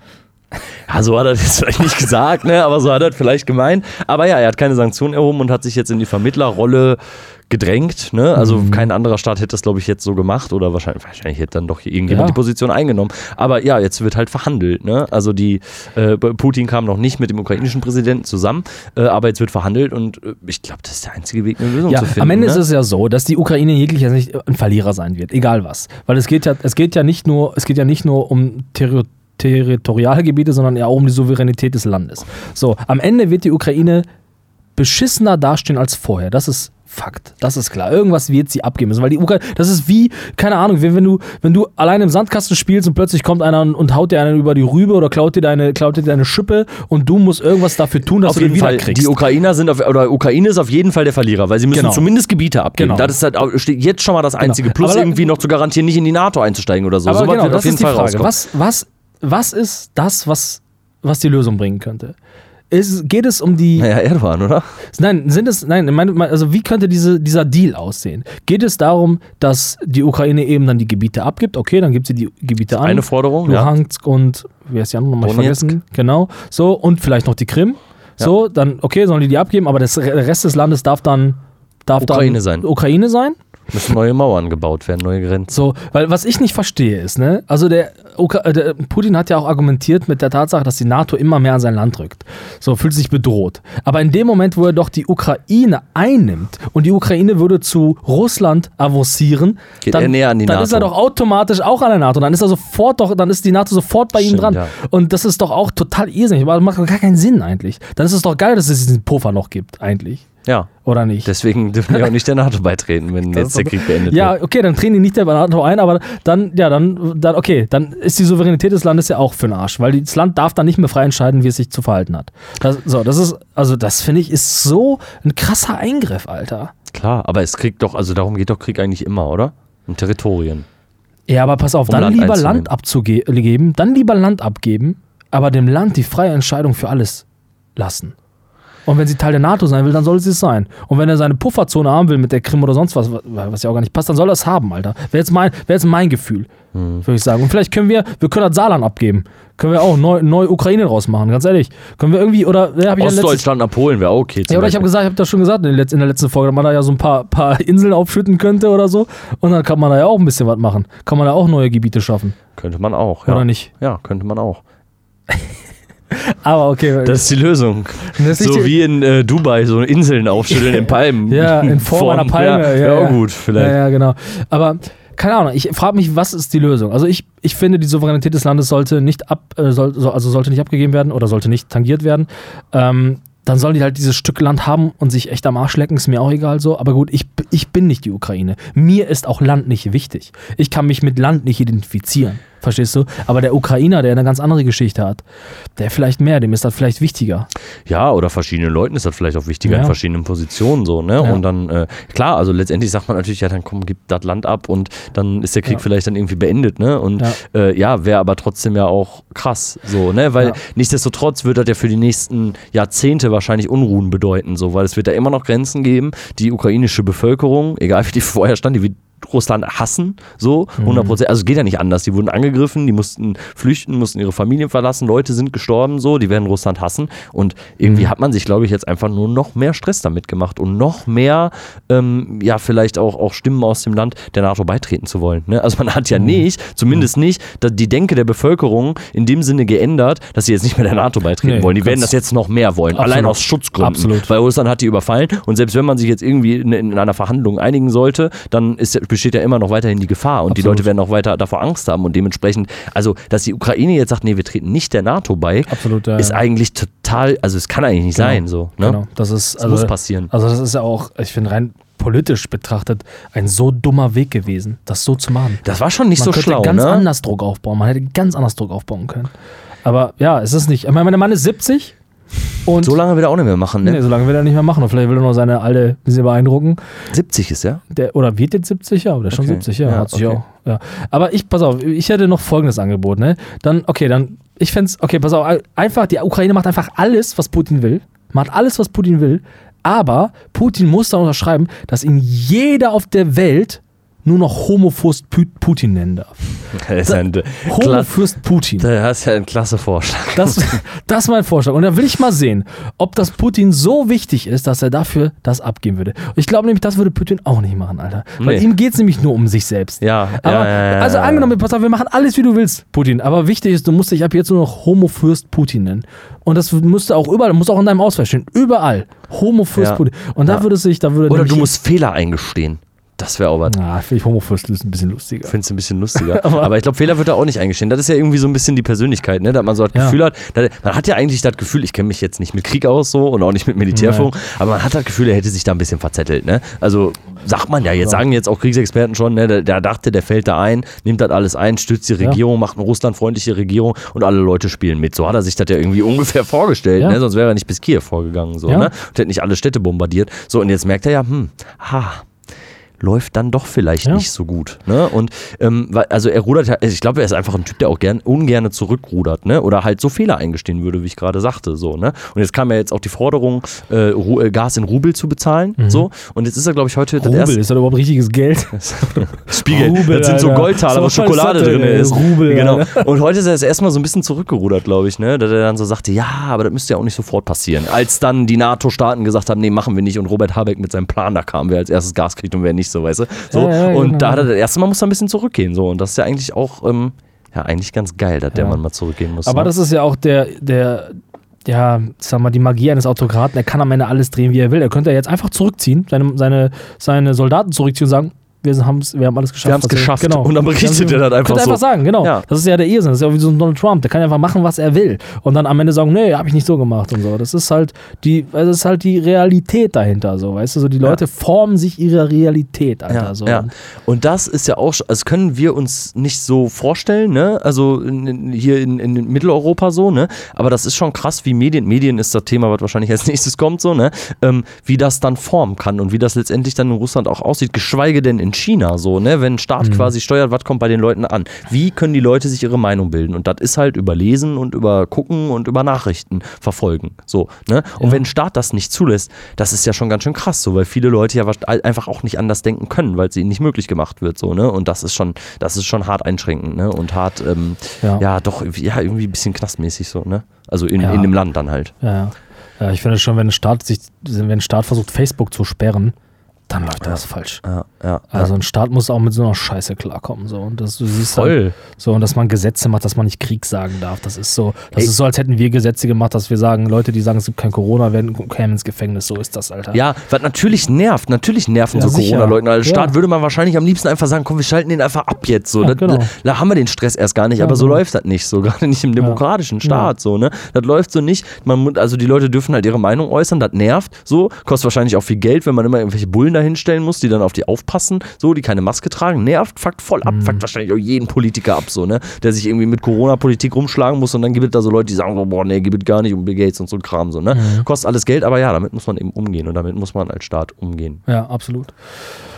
Ja, so hat er das vielleicht nicht gesagt, ne? aber so hat er das vielleicht gemeint. Aber ja, er hat keine Sanktionen erhoben und hat sich jetzt in die Vermittlerrolle gedrängt. Ne? Also Mhm. kein anderer Staat hätte das, glaube ich, jetzt so gemacht oder wahrscheinlich, wahrscheinlich hätte dann doch irgendjemand Ja. die Position eingenommen. Aber ja, jetzt wird halt verhandelt. Ne? Also die äh, Putin kam noch nicht mit dem ukrainischen Präsidenten zusammen, äh, aber jetzt wird verhandelt und äh, ich glaube, das ist der einzige Weg, eine Lösung Ja, zu finden. am Ende ne? ist es ja so, dass die Ukraine jeglicher nicht ein Verlierer sein wird, egal was. Weil es geht ja, es geht ja nicht nur, es geht ja nicht nur um Terri Territorialgebiete, sondern ja auch um die Souveränität des Landes. So, am Ende wird die Ukraine beschissener dastehen als vorher. Das ist Fakt. Das ist klar. Irgendwas wird sie abgeben müssen. Weil die Ukraine, das ist wie, keine Ahnung, wenn, wenn, du, wenn du allein im Sandkasten spielst und plötzlich kommt einer und, und haut dir einen über die Rübe oder klaut dir deine, klaut dir deine Schippe und du musst irgendwas dafür tun, dass auf du den jeden Fall, wiederkriegst. die Ukrainer sind auf, oder Ukraine ist auf jeden Fall der Verlierer, weil sie müssen Genau. zumindest Gebiete abgeben. Genau. Das ist halt, jetzt schon mal das einzige. Plus Aber- irgendwie noch zu garantieren, nicht in die NATO einzusteigen oder so. Aber so genau, wird das auf jeden ist die Fall Frage. rauskommen. Was, was, was ist das, was, was die Lösung bringen könnte? Ist, geht es um die. Naja, Erdogan, oder? Nein, sind es. Nein, meine, also wie könnte diese, dieser Deal aussehen? Geht es darum, dass die Ukraine eben dann die Gebiete abgibt? Okay, dann gibt sie die Gebiete an. Eine Forderung, ja. Luhansk und wie heißt die andere nochmal? Vergessen. Genau. So, und vielleicht noch die Krim. So, dann, okay, sollen die die abgeben, aber das, der Rest des Landes darf dann. Darf Ukraine dann sein. Ukraine sein. Müssen neue Mauern gebaut werden, neue Grenzen. So, weil was ich nicht verstehe ist, ne, also der, Uka äh, der Putin hat ja auch argumentiert mit der Tatsache, dass die NATO immer mehr an sein Land rückt. So, fühlt sich bedroht. Aber in dem Moment, wo er doch die Ukraine einnimmt und die Ukraine würde zu Russland avancieren, Geht dann, er näher an die dann NATO. ist er doch automatisch auch an der NATO. Dann ist er sofort doch, dann ist die NATO sofort bei ihm Stimmt, dran. ja. Und das ist doch auch total irrsinnig. Aber das macht doch gar keinen Sinn eigentlich. Dann ist es doch geil, dass es diesen Puffer noch gibt, eigentlich. Ja. Oder nicht? Deswegen dürfen wir auch nicht der NATO beitreten, wenn jetzt der Krieg beendet Ja, wird. okay, dann treten die nicht der NATO ein, aber dann, ja, dann, dann, okay, dann ist die Souveränität des Landes ja auch für den Arsch, weil das Land darf dann nicht mehr frei entscheiden, wie es sich zu verhalten hat. Das, so, das ist, also das finde ich, ist so ein krasser Eingriff, Alter. Klar, aber es kriegt doch, also darum geht doch Krieg eigentlich immer, oder? Um Territorien. Ja, aber pass auf, Um dann Land lieber. Land abzugeben, dann lieber Land abgeben, aber dem Land die freie Entscheidung für alles lassen. Und wenn sie Teil der NATO sein will, dann soll sie es sein. Und wenn er seine Pufferzone haben will mit der Krim oder sonst was, was ja auch gar nicht passt, dann soll er es haben, Alter. Wäre jetzt mein, wäre jetzt mein Gefühl, Hm. würde ich sagen. Und vielleicht können wir, wir können das Saarland abgeben. Können wir auch neu, neu Ukraine draus machen, ganz ehrlich. Können wir irgendwie, oder ja, habe ich Ostdeutschland nach Polen wäre auch okay. ja, oder ich habe gesagt, ich habe das schon gesagt in der, Letz-, in der letzten Folge, dass man da ja so ein paar, paar Inseln aufschütten könnte oder so. Und dann kann man da ja auch ein bisschen was machen. Kann man da auch neue Gebiete schaffen. Könnte man auch, ja. Oder nicht? Ja, könnte man auch. Aber okay. Das ist die Lösung. Ist So die- wie in äh, Dubai, so Inseln aufschütteln in Palmen. Ja, in Form einer Palme. Ja, Ja, ja, gut, vielleicht. Ja, ja, genau. Aber keine Ahnung, ich frage mich, was ist die Lösung? Also ich, ich finde, die Souveränität des Landes sollte nicht ab, äh, soll, so- also sollte nicht abgegeben werden oder sollte nicht tangiert werden. Ähm, dann sollen die halt dieses Stück Land haben und sich echt am Arsch lecken, ist mir auch egal so. Aber gut, ich, ich bin nicht die Ukraine. Mir ist auch Land nicht wichtig. Ich kann mich mit Land nicht identifizieren. Verstehst du? Aber der Ukrainer, der eine ganz andere Geschichte hat, der vielleicht mehr, dem ist das vielleicht wichtiger. Ja, oder verschiedenen Leuten ist das vielleicht auch wichtiger Ja. in verschiedenen Positionen so, ne? Ja. Und dann, äh, klar, also letztendlich sagt man natürlich, ja, dann komm, gib das Land ab und dann ist der Krieg Ja. vielleicht dann irgendwie beendet, ne? Und äh, ja wäre aber trotzdem ja auch krass, so, ne? Weil nichtsdestotrotz wird das ja für die nächsten Jahrzehnte wahrscheinlich Unruhen bedeuten, so, weil es wird da immer noch Grenzen geben. Die ukrainische Bevölkerung, egal wie die vorher stand, die wird Russland hassen, so, Mhm. 100 Prozent. Also es geht ja nicht anders. Die wurden angegriffen, die mussten flüchten, mussten ihre Familien verlassen, Leute sind gestorben, so, die werden Russland hassen. Und irgendwie Mhm. hat man sich, glaube ich, jetzt einfach nur noch mehr Stress damit gemacht und noch mehr, ähm, ja, vielleicht auch, auch Stimmen aus dem Land der NATO beitreten zu wollen. Ne? Also man hat ja Mhm. nicht, zumindest nicht, die Denke der Bevölkerung in dem Sinne geändert, dass sie jetzt nicht mehr der NATO beitreten Nee, wollen. Die werden das jetzt noch mehr wollen, Absolut. allein aus Schutzgründen. Absolut. Weil Russland hat die überfallen und selbst wenn man sich jetzt irgendwie in, in einer Verhandlung einigen sollte, dann ist, besteht ja immer noch weiterhin die Gefahr und die Absolut. Leute werden auch weiter davor Angst haben und dementsprechend, also dass die Ukraine jetzt sagt, nee, wir treten nicht der NATO bei, Absolut, ja, ist ja. eigentlich total, also es kann eigentlich nicht Genau. sein so. Ne? Genau, das ist Das muss passieren. Also das ist ja auch, ich finde rein politisch betrachtet ein so dummer Weg gewesen, das so zu machen. Das war schon nicht man so schlau, ganz ne? anders Druck aufbauen. Man hätte ganz anders Druck aufbauen können. Aber ja, es ist nicht. Ich meine, mein Mann ist 70 und So lange will er auch nicht mehr machen, ne? nee, so lange will er nicht mehr machen. Und vielleicht will er noch seine alte ein bisschen beeindrucken. 70 ist er. Der, oder wird jetzt 70? Ja, oder schon Okay. 70, ja. Ja, hat sich okay. auch. Ja. Aber ich, pass auf, ich hätte noch folgendes Angebot, ne? Dann, okay, dann, ich fände okay, pass auf, einfach, die Ukraine macht einfach alles, was Putin will. Macht alles, was Putin will. Aber Putin muss da unterschreiben, dass ihn jeder auf der Welt nur noch Homofurst Pu- Putin nennen darf. Das ist ein, Homofürst Putin. das ist ja ein klasse Vorschlag. Das, das ist mein Vorschlag. Und da will ich mal sehen, ob das Putin so wichtig ist, dass er dafür das abgeben würde. Ich glaube nämlich, das würde Putin auch nicht machen, Alter. Weil Nee. ihm geht es nämlich nur um sich selbst. Ja, Aber, ja, ja, ja, also angenommen, pass auf, wir machen alles, wie du willst, Putin. Aber wichtig ist, du musst dich ab jetzt nur noch Homofürst Putin nennen. Und das müsste auch überall, muss auch in deinem Ausweis stehen. Überall. Homofürst. Putin. Und da würde sich, da würde Oder du musst Fehler eingestehen. Das wäre auch was. Na, finde ich Homofürst ist ein bisschen lustiger. finde es ein bisschen lustiger. Aber- aber, ich glaube, Fehler wird er auch nicht eingestehen. Das ist ja irgendwie so ein bisschen die Persönlichkeit, ne? dass man so das Ja. Gefühl hat, dass, man hat ja eigentlich das Gefühl, ich kenne mich jetzt nicht mit Krieg aus so und auch nicht mit Militärfunk, aber man hat das Gefühl, er hätte sich da ein bisschen verzettelt. Ne? Also sagt man ja, jetzt sagen jetzt auch Kriegsexperten schon, ne? der, der dachte, der fällt da ein, nimmt das alles ein, stützt die Ja. Regierung, macht eine russlandfreundliche Regierung und alle Leute spielen mit. So hat er sich das ja irgendwie ungefähr vorgestellt, Ja. ne? sonst wäre er nicht bis Kiew vorgegangen so, Ja. ne? und hätte nicht alle Städte bombardiert. So, und jetzt merkt er ja, hm, ha, läuft dann doch vielleicht Ja. nicht so gut. Ne? Und ähm, also er rudert ja, ich glaube, er ist einfach ein Typ, der auch gern, ungerne zurückrudert, ne? Oder halt so Fehler eingestehen würde, wie ich gerade sagte. So, ne? Und jetzt kam ja jetzt auch die Forderung, äh, äh, Gas in Rubel zu bezahlen. So. Und jetzt ist er, glaube ich, heute das Mhm. Rubel, erste ist das überhaupt richtiges Geld? Spiegel. Rubel, das sind so. Goldtaler, wo Schokolade drin ist. Rubel, genau. Alter. Und heute ist er erstmal so ein bisschen zurückgerudert, glaube ich, ne? Dass er dann so sagte, ja, aber das müsste ja auch nicht sofort passieren. Als dann die NATO-Staaten gesagt haben, nee, machen wir nicht und Robert Habeck mit seinem Plan da kam, wer als erstes Gas kriegt und wer nicht, so, weißt du? So. Ja, ja, und genau. da hat er das erste Mal muss er ein bisschen zurückgehen, so. Und das ist ja eigentlich auch, ähm, ja, eigentlich ganz geil, dass der. Mann mal zurückgehen muss. Aber ne? das ist ja auch der, der, ja, sag mal, die Magie eines Autokraten. Er kann am Ende alles drehen, wie er will. Er könnte ja jetzt einfach zurückziehen, seine, seine, seine Soldaten zurückziehen und sagen, wir, haben's, wir haben alles geschafft. Wir haben's was wir- geschafft. Genau. Und dann berichtet haben- er das einfach könnte so. einfach sagen, genau. Ja. Das ist ja der Irrsinn. Das ist ja wie so ein Donald Trump. Der kann einfach machen, was er will. Und dann am Ende sagen, nee, habe ich nicht so gemacht und so. Das ist halt die, das ist halt die Realität dahinter, so, weißt du, so die Leute formen sich ihre Realität, Alter. Ja, so. ja. Und das ist ja auch, sch- also können wir uns nicht so vorstellen, ne? Also in, hier in, in Mitteleuropa so, ne? Aber das ist schon krass, wie Medien, Medien ist das Thema, was wahrscheinlich als nächstes kommt, so, ne? Ähm, wie das dann formen kann und wie das letztendlich dann in Russland auch aussieht, geschweige denn in China so, ne? Wenn ein Staat Mhm. quasi steuert, was kommt bei den Leuten an? Wie können die Leute sich ihre Meinung bilden? Und das ist halt über Lesen und über Gucken und über Nachrichten verfolgen. So, ne? Und Ja. wenn ein Staat das nicht zulässt, das ist ja schon ganz schön krass, so, weil viele Leute ja einfach auch nicht anders denken können, weil es ihnen nicht möglich gemacht wird, so, ne? Und das ist schon, das ist schon hart einschränkend, ne? Und hart, ähm, Ja. ja. doch, ja, irgendwie ein bisschen knastmäßig so, ne? Also in, Ja. in dem Land dann halt. Ja, ja. ja ich finde schon, wenn ein Staat sich, wenn ein Staat versucht, Facebook zu sperren, dann läuft das falsch. Ja, ja. Also ein Staat muss auch mit so einer Scheiße klarkommen. So. Und das, du siehst Voll. Halt, so, und dass man Gesetze macht, dass man nicht Krieg sagen darf. Das ist so, das Ey. ist so, als hätten wir Gesetze gemacht, dass wir sagen, Leute, die sagen, es gibt kein Corona, werden kämen ins Gefängnis. So ist das, Alter. Ja, was natürlich nervt, natürlich nerven Ja, so sicher. Corona-Leugner. Als Ja. Staat würde man wahrscheinlich am liebsten einfach sagen, komm, wir schalten den einfach ab jetzt. So. Ja, das, genau. da, da haben wir den Stress erst gar nicht, Ja, aber so genau. läuft das nicht so, gerade nicht im demokratischen Staat. So, ne? Das läuft so nicht. Man, also die Leute dürfen halt ihre Meinung äußern, das nervt. So, kostet wahrscheinlich auch viel Geld, wenn man immer irgendwelche Bullen dahinstellen muss, die dann auf die aufpassen, so, die keine Maske tragen. Nervt, fuckt voll ab, Mhm. fuckt wahrscheinlich auch jeden Politiker ab, so, ne? Der sich irgendwie mit Corona-Politik rumschlagen muss und dann gibt es da so Leute, die sagen, so, boah, nee, gibt es gar nicht und Bill Gates und so ein Kram, so, ne? Mhm. Kostet alles Geld, aber ja, damit muss man eben umgehen und damit muss man als Staat umgehen. Ja, absolut.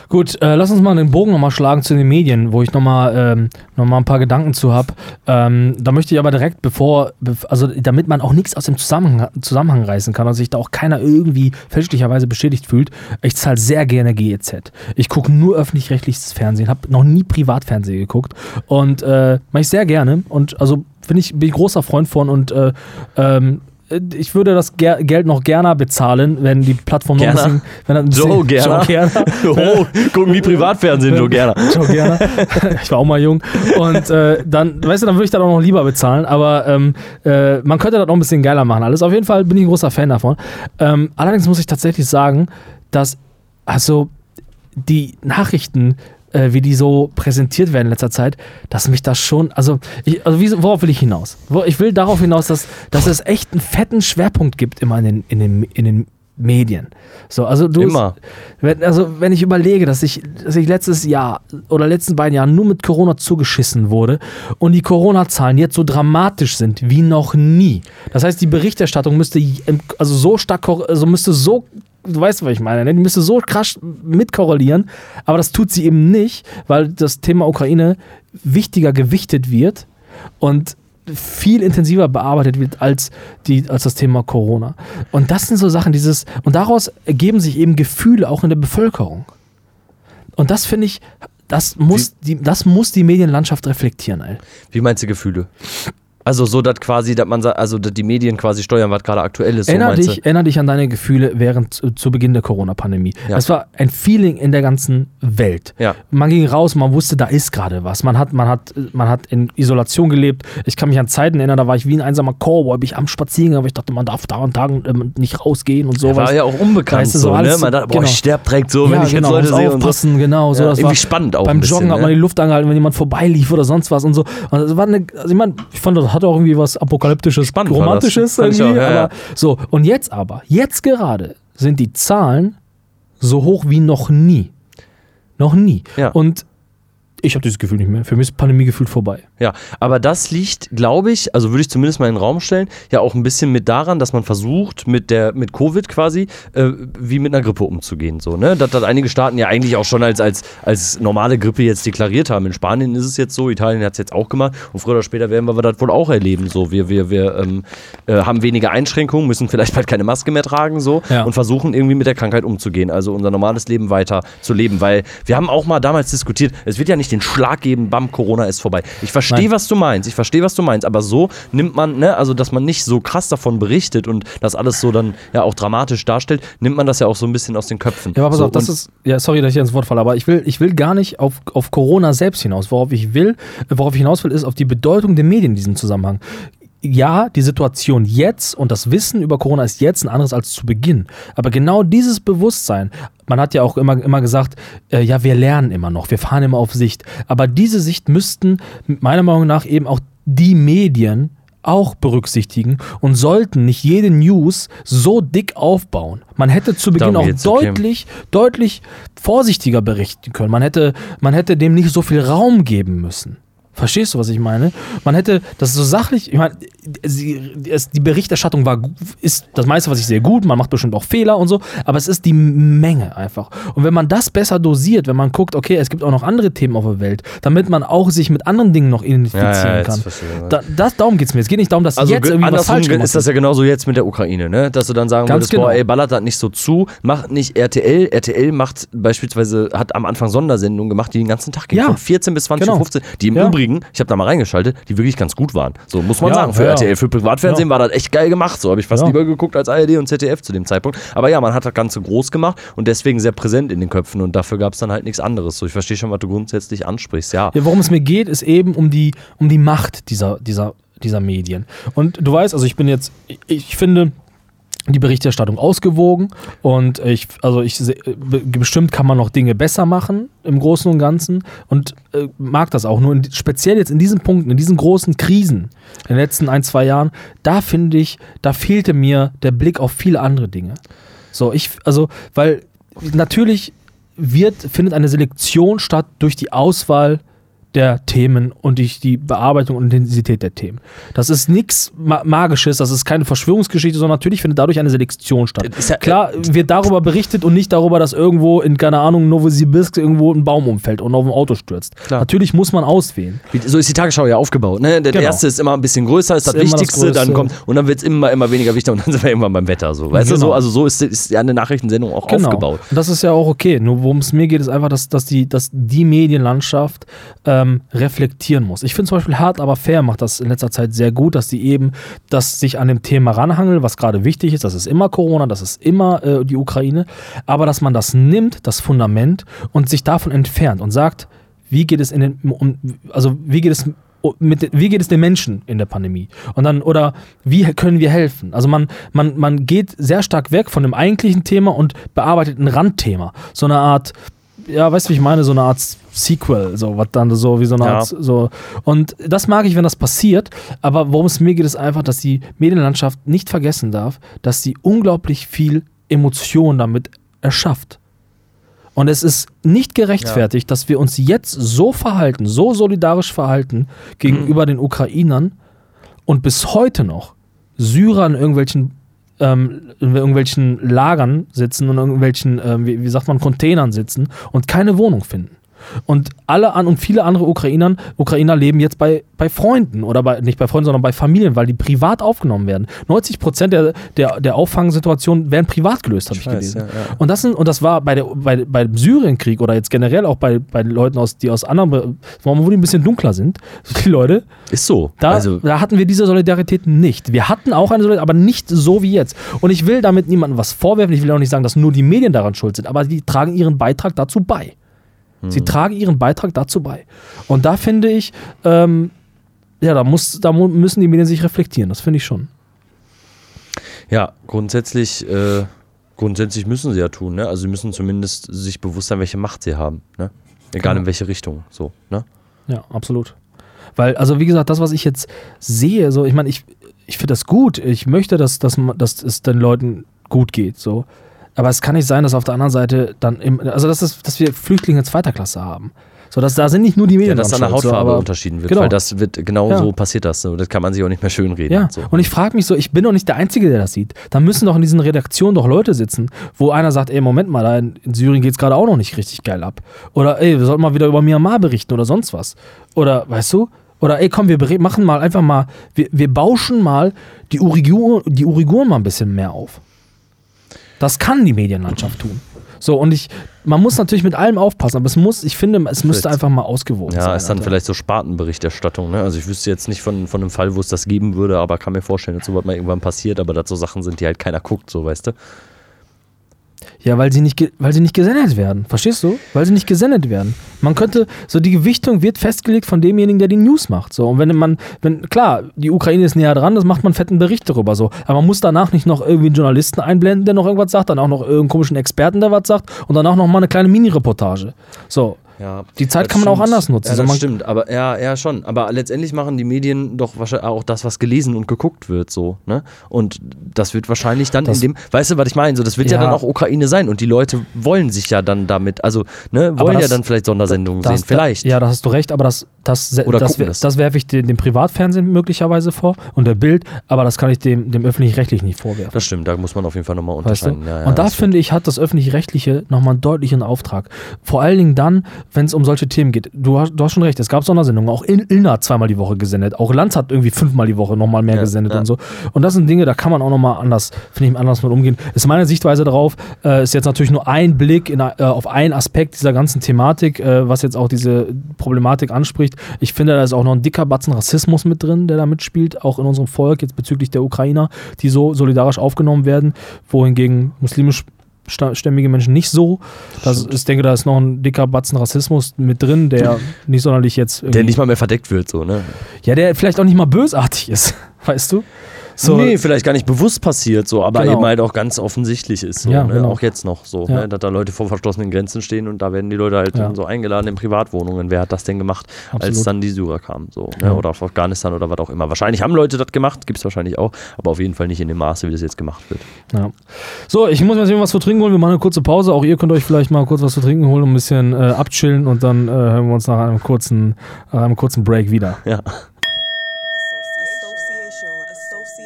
Gut, äh, lass uns mal den Bogen nochmal schlagen zu den Medien, wo ich nochmal ähm, noch ein paar Gedanken zu habe. Ähm, da möchte ich aber direkt, bevor, bev- also damit man auch nichts aus dem Zusammenhang, Zusammenhang reißen kann und sich da auch keiner irgendwie fälschlicherweise bestätigt fühlt, ich zahle sehr gerne GEZ. Ich gucke nur öffentlich-rechtliches Fernsehen, habe noch nie Privatfernsehen geguckt und äh, mache ich sehr gerne und also finde ich, bin ich großer Freund von und äh, ähm, ich würde das Ger Geld noch gerne bezahlen, wenn die Plattform noch ein bisschen, Joe Gerner? Joe Gerner. oh, gucken wie Privatfernsehen, Joe Gerner. Joe Gerner. Ich war auch mal jung. Und äh, dann, weißt du, dann würde ich das auch noch lieber bezahlen. Aber ähm, äh, man könnte das noch ein bisschen geiler machen. Alles auf jeden Fall bin ich ein großer Fan davon. Ähm, allerdings muss ich tatsächlich sagen, dass also die Nachrichten, äh, wie die so präsentiert werden in letzter Zeit, dass mich das schon, also, ich, also wie, worauf will ich hinaus? Ich will darauf hinaus, dass, dass es echt einen fetten Schwerpunkt gibt immer in den, in den, in den Medien. So, also du Immer. wenn, also wenn ich überlege, dass ich, dass ich letztes Jahr oder letzten beiden Jahren nur mit Corona zugeschissen wurde und die Corona-Zahlen jetzt so dramatisch sind wie noch nie. Das heißt, die Berichterstattung müsste also so stark, also müsste so, du weißt, was ich meine, ne? die müsste so krass mitkorrelieren, aber das tut sie eben nicht, weil das Thema Ukraine wichtiger gewichtet wird und viel intensiver bearbeitet wird als, die, als das Thema Corona. Und das sind so Sachen, dieses, und daraus ergeben sich eben Gefühle auch in der Bevölkerung. Und das finde ich, das muss, die, das muss die Medienlandschaft reflektieren, ey. Wie meinst du Gefühle? Also so, dass quasi, dass man also dass die Medien quasi steuern, was gerade aktuell ist. So Erinner meinst dich, erinner dich an deine Gefühle während zu, zu Beginn der Corona-Pandemie. Ja. Es war ein Feeling in der ganzen Welt. Ja. Man ging raus, man wusste, da ist gerade was. Man hat, man, hat, man hat in Isolation gelebt. Ich kann mich an Zeiten erinnern, da war ich wie ein einsamer Cowboy, bin ich am Spaziergang, aber ich dachte, man darf da und da ähm, nicht rausgehen und sowas. War ja auch unbekannt Weißt du, so, so ne? so- Man dachte, boah, genau. ich sterb direkt so, wenn ja, ich jetzt genau, Leute muss sehe und so. genau. So, Ja, das irgendwie war spannend auch Beim bisschen, Joggen hat man ne? die Luft angehalten, wenn jemand vorbeilief oder sonst was und so. Und das war eine, also ich meine, ich fand, das hatte auch irgendwie was Apokalyptisches, Spannend. Romantisches irgendwie. auch, ja, ja. aber so, und jetzt aber, jetzt gerade sind die Zahlen so hoch wie noch nie. Noch nie. Ja. Und ich habe dieses Gefühl nicht mehr. Für mich ist Pandemie gefühlt vorbei. Ja, aber das liegt, glaube ich, also würde ich zumindest mal in den Raum stellen, ja auch ein bisschen mit daran, dass man versucht, mit der, mit Covid quasi, äh, wie mit einer Grippe umzugehen. So, ne? Dass, dass einige Staaten ja eigentlich auch schon als, als, als normale Grippe jetzt deklariert haben. In Spanien ist es jetzt so, Italien hat es jetzt auch gemacht und früher oder später werden wir das wohl auch erleben. So, wir, wir, wir ähm, äh, haben weniger Einschränkungen, müssen vielleicht bald keine Maske mehr tragen so Ja. und versuchen irgendwie mit der Krankheit umzugehen, also unser normales Leben weiter zu leben. Weil wir haben auch mal damals diskutiert, es wird ja nicht den Schlag geben, bam, Corona ist vorbei. Ich verstehe, was du meinst, ich verstehe, was du meinst, aber so nimmt man, ne, also dass man nicht so krass davon berichtet und das alles so dann ja auch dramatisch darstellt, nimmt man das ja auch so ein bisschen aus den Köpfen. Ja, aber pass so, auf, das ist, ja, sorry, dass ich ins Wort falle, aber ich will, ich will gar nicht auf, auf Corona selbst hinaus. Worauf ich will, worauf ich hinaus will, ist auf die Bedeutung der Medien in diesem Zusammenhang. Ja, die Situation jetzt und das Wissen über Corona ist jetzt ein anderes als zu Beginn. Aber genau dieses Bewusstsein, man hat ja auch immer, immer gesagt, äh, ja, wir lernen immer noch, wir fahren immer auf Sicht. Aber diese Sicht müssten meiner Meinung nach eben auch die Medien auch berücksichtigen und sollten nicht jede News so dick aufbauen. Man hätte zu Beginn Darum auch geht's, okay. deutlich, deutlich vorsichtiger berichten können. Man hätte, man hätte dem nicht so viel Raum geben müssen. Verstehst du, was ich meine? Man hätte das so sachlich, ich meine, die Berichterstattung war, ist das meiste, was ich sehe, gut, man macht bestimmt auch Fehler und so, aber es ist die Menge einfach. Und wenn man das besser dosiert, wenn man guckt, okay, es gibt auch noch andere Themen auf der Welt, damit man auch sich mit anderen Dingen noch identifizieren Ja, ja, kann. Da, das, darum geht es mir. Es geht nicht darum, dass Also jetzt ge- irgendwie was falsch ist das ja genauso jetzt mit der Ukraine, ne? Dass du dann sagen Ganz würdest, boah, genau. ey, ballert das nicht so zu, macht nicht RTL. RTL macht beispielsweise, hat am Anfang Sondersendungen gemacht, die den ganzen Tag gingen, Ja. von 14 bis 20 Genau. 15, die im Ja. Übrigen, ich habe da mal reingeschaltet, die wirklich ganz gut waren. So muss man Ja, sagen. Für ja. RTL, für Privatfernsehen Ja. war das echt geil gemacht. So habe ich fast lieber geguckt als ARD und ZDF zu dem Zeitpunkt. Aber ja, man hat das Ganze groß gemacht und deswegen sehr präsent in den Köpfen und dafür gab es dann halt nichts anderes. So, ich verstehe schon, was du grundsätzlich ansprichst, ja. Ja, worum es mir geht, ist eben um die, um die Macht dieser, dieser, dieser Medien. Und du weißt, also ich bin jetzt, ich, ich finde die Berichterstattung ausgewogen und ich, also ich, be- bestimmt kann man noch Dinge besser machen im Großen und Ganzen und äh, mag das auch. Nur in, speziell jetzt in diesen Punkten, in diesen großen Krisen in den letzten ein, zwei Jahren, da finde ich, da fehlte mir der Blick auf viele andere Dinge. So, ich, also, weil natürlich wird, findet eine Selektion statt durch die Auswahl der Themen und durch die Bearbeitung und Intensität der Themen. Das ist nichts Ma Magisches, das ist keine Verschwörungsgeschichte, sondern natürlich findet dadurch eine Selektion statt. Ja- Klar wird darüber berichtet und nicht darüber, dass irgendwo in, keine Ahnung, Novosibirsk irgendwo ein Baum umfällt und auf ein Auto stürzt. Klar. Natürlich muss man auswählen. So ist die Tagesschau ja aufgebaut. Ne? Der Genau. erste ist immer ein bisschen größer, ist das Ist immer das Wichtigste, dann kommt und dann wird es immer, immer weniger wichtig und dann sind wir irgendwann beim Wetter. So. Weißt du, Genau. so, also so ist, ist ja eine Nachrichtensendung auch aufgebaut. Und das ist ja auch okay. Nur worum es mir geht, ist einfach, dass, dass, die, dass die Medienlandschaft ähm, reflektieren muss. Ich finde zum Beispiel Hart aber fair macht das in letzter Zeit sehr gut, dass die eben, dass sich an dem Thema ranhangeln, was gerade wichtig ist. Das ist immer Corona, das ist immer äh, die Ukraine. Aber dass man das nimmt, das Fundament, und sich davon entfernt und sagt, wie geht es in den, um, also wie geht es mit, wie geht es den Menschen in der Pandemie? Und dann, oder wie können wir helfen? Also man, man, man geht sehr stark weg von dem eigentlichen Thema und bearbeitet ein Randthema. So eine Art, ja, weißt du, wie ich meine, so eine Art Sequel, so was dann so wie so eine Ja. Art, so. Und das mag ich, wenn das passiert, aber worum es mir geht, ist einfach, dass die Medienlandschaft nicht vergessen darf, dass sie unglaublich viel Emotion damit erschafft. Und es ist nicht gerechtfertigt, dass wir uns jetzt so verhalten, so solidarisch verhalten gegenüber den Ukrainern und bis heute noch Syrer in irgendwelchen, ähm, in irgendwelchen Lagern sitzen und in irgendwelchen, ähm, wie, wie sagt man, Containern sitzen und keine Wohnung finden. Und alle an und viele andere Ukrainern, Ukrainer leben jetzt bei, bei Freunden oder bei, nicht bei Freunden, sondern bei Familien, weil die privat aufgenommen werden. 90 Prozent der, der, der Auffangsituationen werden privat gelöst, habe ich weiß, gelesen. ja, ja. Und das, sind, und das war bei der, bei, beim Syrienkrieg oder jetzt generell auch bei, bei Leuten, aus, die aus anderen, wo die ein bisschen dunkler sind, die Leute, Ist so. da, also, da hatten wir diese Solidarität nicht. Wir hatten auch eine Solidarität, aber nicht so wie jetzt. Und ich will damit niemandem was vorwerfen. Ich will auch nicht sagen, dass nur die Medien daran schuld sind, aber die tragen ihren Beitrag dazu bei. Sie tragen ihren Beitrag dazu bei. Und da finde ich, ähm, ja, da, muss, da müssen die Medien sich reflektieren. Das finde ich schon. ja, grundsätzlich, äh, grundsätzlich müssen sie ja tun. Ne? Also sie müssen zumindest sich bewusst sein, welche Macht sie haben. Ne? Egal Genau. in welche Richtung. So, ne? Ja, absolut. Weil, also wie gesagt, das, was ich jetzt sehe, so, ich meine, ich, ich finde das gut. Ich möchte, dass, dass, dass es den Leuten gut geht. So. Aber es kann nicht sein, dass auf der anderen Seite dann im, also dass, es, dass wir Flüchtlinge zweiter Klasse haben. So, dass da sind nicht nur die Ja, Medien. dass dran an der schuld, so, Hautfarbe aber- unterschieden wird, genau. weil das wird genau Ja. so passiert das. So. Das kann man sich auch nicht mehr schönreden. Ja, So. und ich frage mich so, ich bin doch nicht der Einzige, der das sieht. Da müssen doch in diesen Redaktionen doch Leute sitzen, wo einer sagt, ey, Moment mal, da in, Syrien geht es gerade auch noch nicht richtig geil ab. Oder ey, wir sollten mal wieder über Myanmar berichten oder sonst was. Oder, weißt du? Oder ey, komm, wir machen mal einfach mal, wir, wir bauschen mal die, Uigur, die Uiguren mal ein bisschen mehr auf. Das kann die Medienlandschaft tun. So, und ich, man muss natürlich mit allem aufpassen, aber es muss, ich finde, es müsste Vielleicht- einfach mal ausgewogen sein. Ja, ist dann Alter. vielleicht so Spartenberichterstattung. Ne? Also ich wüsste jetzt nicht von, von einem Fall, wo es das geben würde, aber kann mir vorstellen, dass sowas mal irgendwann passiert, aber dass so Sachen sind, die halt keiner guckt, so weißt du. Ja, weil sie nicht, weil sie nicht gesendet werden. Verstehst du? Weil sie nicht gesendet werden. Man könnte, so die Gewichtung wird festgelegt von demjenigen, der die News macht. So, und wenn man, wenn, klar, die Ukraine ist näher dran, das macht man einen fetten Bericht darüber. So. Aber man muss danach nicht noch irgendwie einen Journalisten einblenden, der noch irgendwas sagt, dann auch noch irgendeinen komischen Experten, der was sagt, und danach noch mal eine kleine Mini-Reportage. So. Ja, Die Zeit kann man auch stimmt. anders nutzen. Ja, das man- stimmt, aber ja, ja schon. Aber letztendlich machen die Medien doch wahrscheinlich auch das, was gelesen und geguckt wird, so, ne? Und das wird wahrscheinlich dann Das- in dem, weißt du, was ich meine? So, das wird ja. Ja. dann auch Ukraine sein und die Leute wollen sich ja dann damit, also, ne, wollen ja das- dann vielleicht Sondersendungen Das- sehen, vielleicht. Ja, da hast du recht, aber das Das, Oder das, das, das. werfe ich dem, dem Privatfernsehen möglicherweise vor und der Bild, aber das kann ich dem, dem öffentlich-rechtlich nicht vorwerfen. Das stimmt, da muss man auf jeden Fall nochmal Weißt du? unterscheiden. Ja, ja, und da das finde ich, hat das Öffentlich-Rechtliche nochmal einen deutlichen Auftrag. Vor allen Dingen dann, wenn es um solche Themen geht. Du hast, du hast schon recht, es gab Sondersendungen. Auch Il Ilna hat zweimal die Woche gesendet. Auch Lanz hat irgendwie fünfmal die Woche nochmal mehr Ja, gesendet und so. Und das sind Dinge, da kann man auch nochmal anders, finde ich, anders mit umgehen. Ist meine Sichtweise darauf, äh, ist jetzt natürlich nur ein Blick in, äh, auf einen Aspekt dieser ganzen Thematik, äh, was jetzt auch diese Problematik anspricht. Ich finde, da ist auch noch ein dicker Batzen Rassismus mit drin, der da mitspielt, auch in unserem Volk, jetzt bezüglich der Ukrainer, die so solidarisch aufgenommen werden, wohingegen muslimisch stämmige Menschen nicht so. Das, ich denke, da ist noch ein dicker Batzen Rassismus mit drin, der nicht sonderlich jetzt Der nicht mal mehr verdeckt wird, so, ne? ja, der vielleicht auch nicht mal bösartig ist, weißt du? So, nee, vielleicht gar nicht bewusst passiert, so, aber Genau. eben halt auch ganz offensichtlich ist, so, Ja, ne? genau. auch jetzt noch so, Ja. ne? dass da Leute vor verschlossenen Grenzen stehen und da werden die Leute halt Ja. so eingeladen in Privatwohnungen. Wer hat das denn gemacht, als Absolut. dann die Syrer kamen, so, ne? oder auf Afghanistan oder was auch immer. Wahrscheinlich haben Leute das gemacht, gibt es wahrscheinlich auch, aber auf jeden Fall nicht in dem Maße, wie das jetzt gemacht wird. So, ich muss mir jetzt was zu trinken holen. Wir machen eine kurze Pause. Auch ihr könnt euch vielleicht mal kurz was zu trinken holen, um ein bisschen äh, abchillen und dann äh, hören wir uns nach einem kurzen, nach einem kurzen Break wieder. Ja.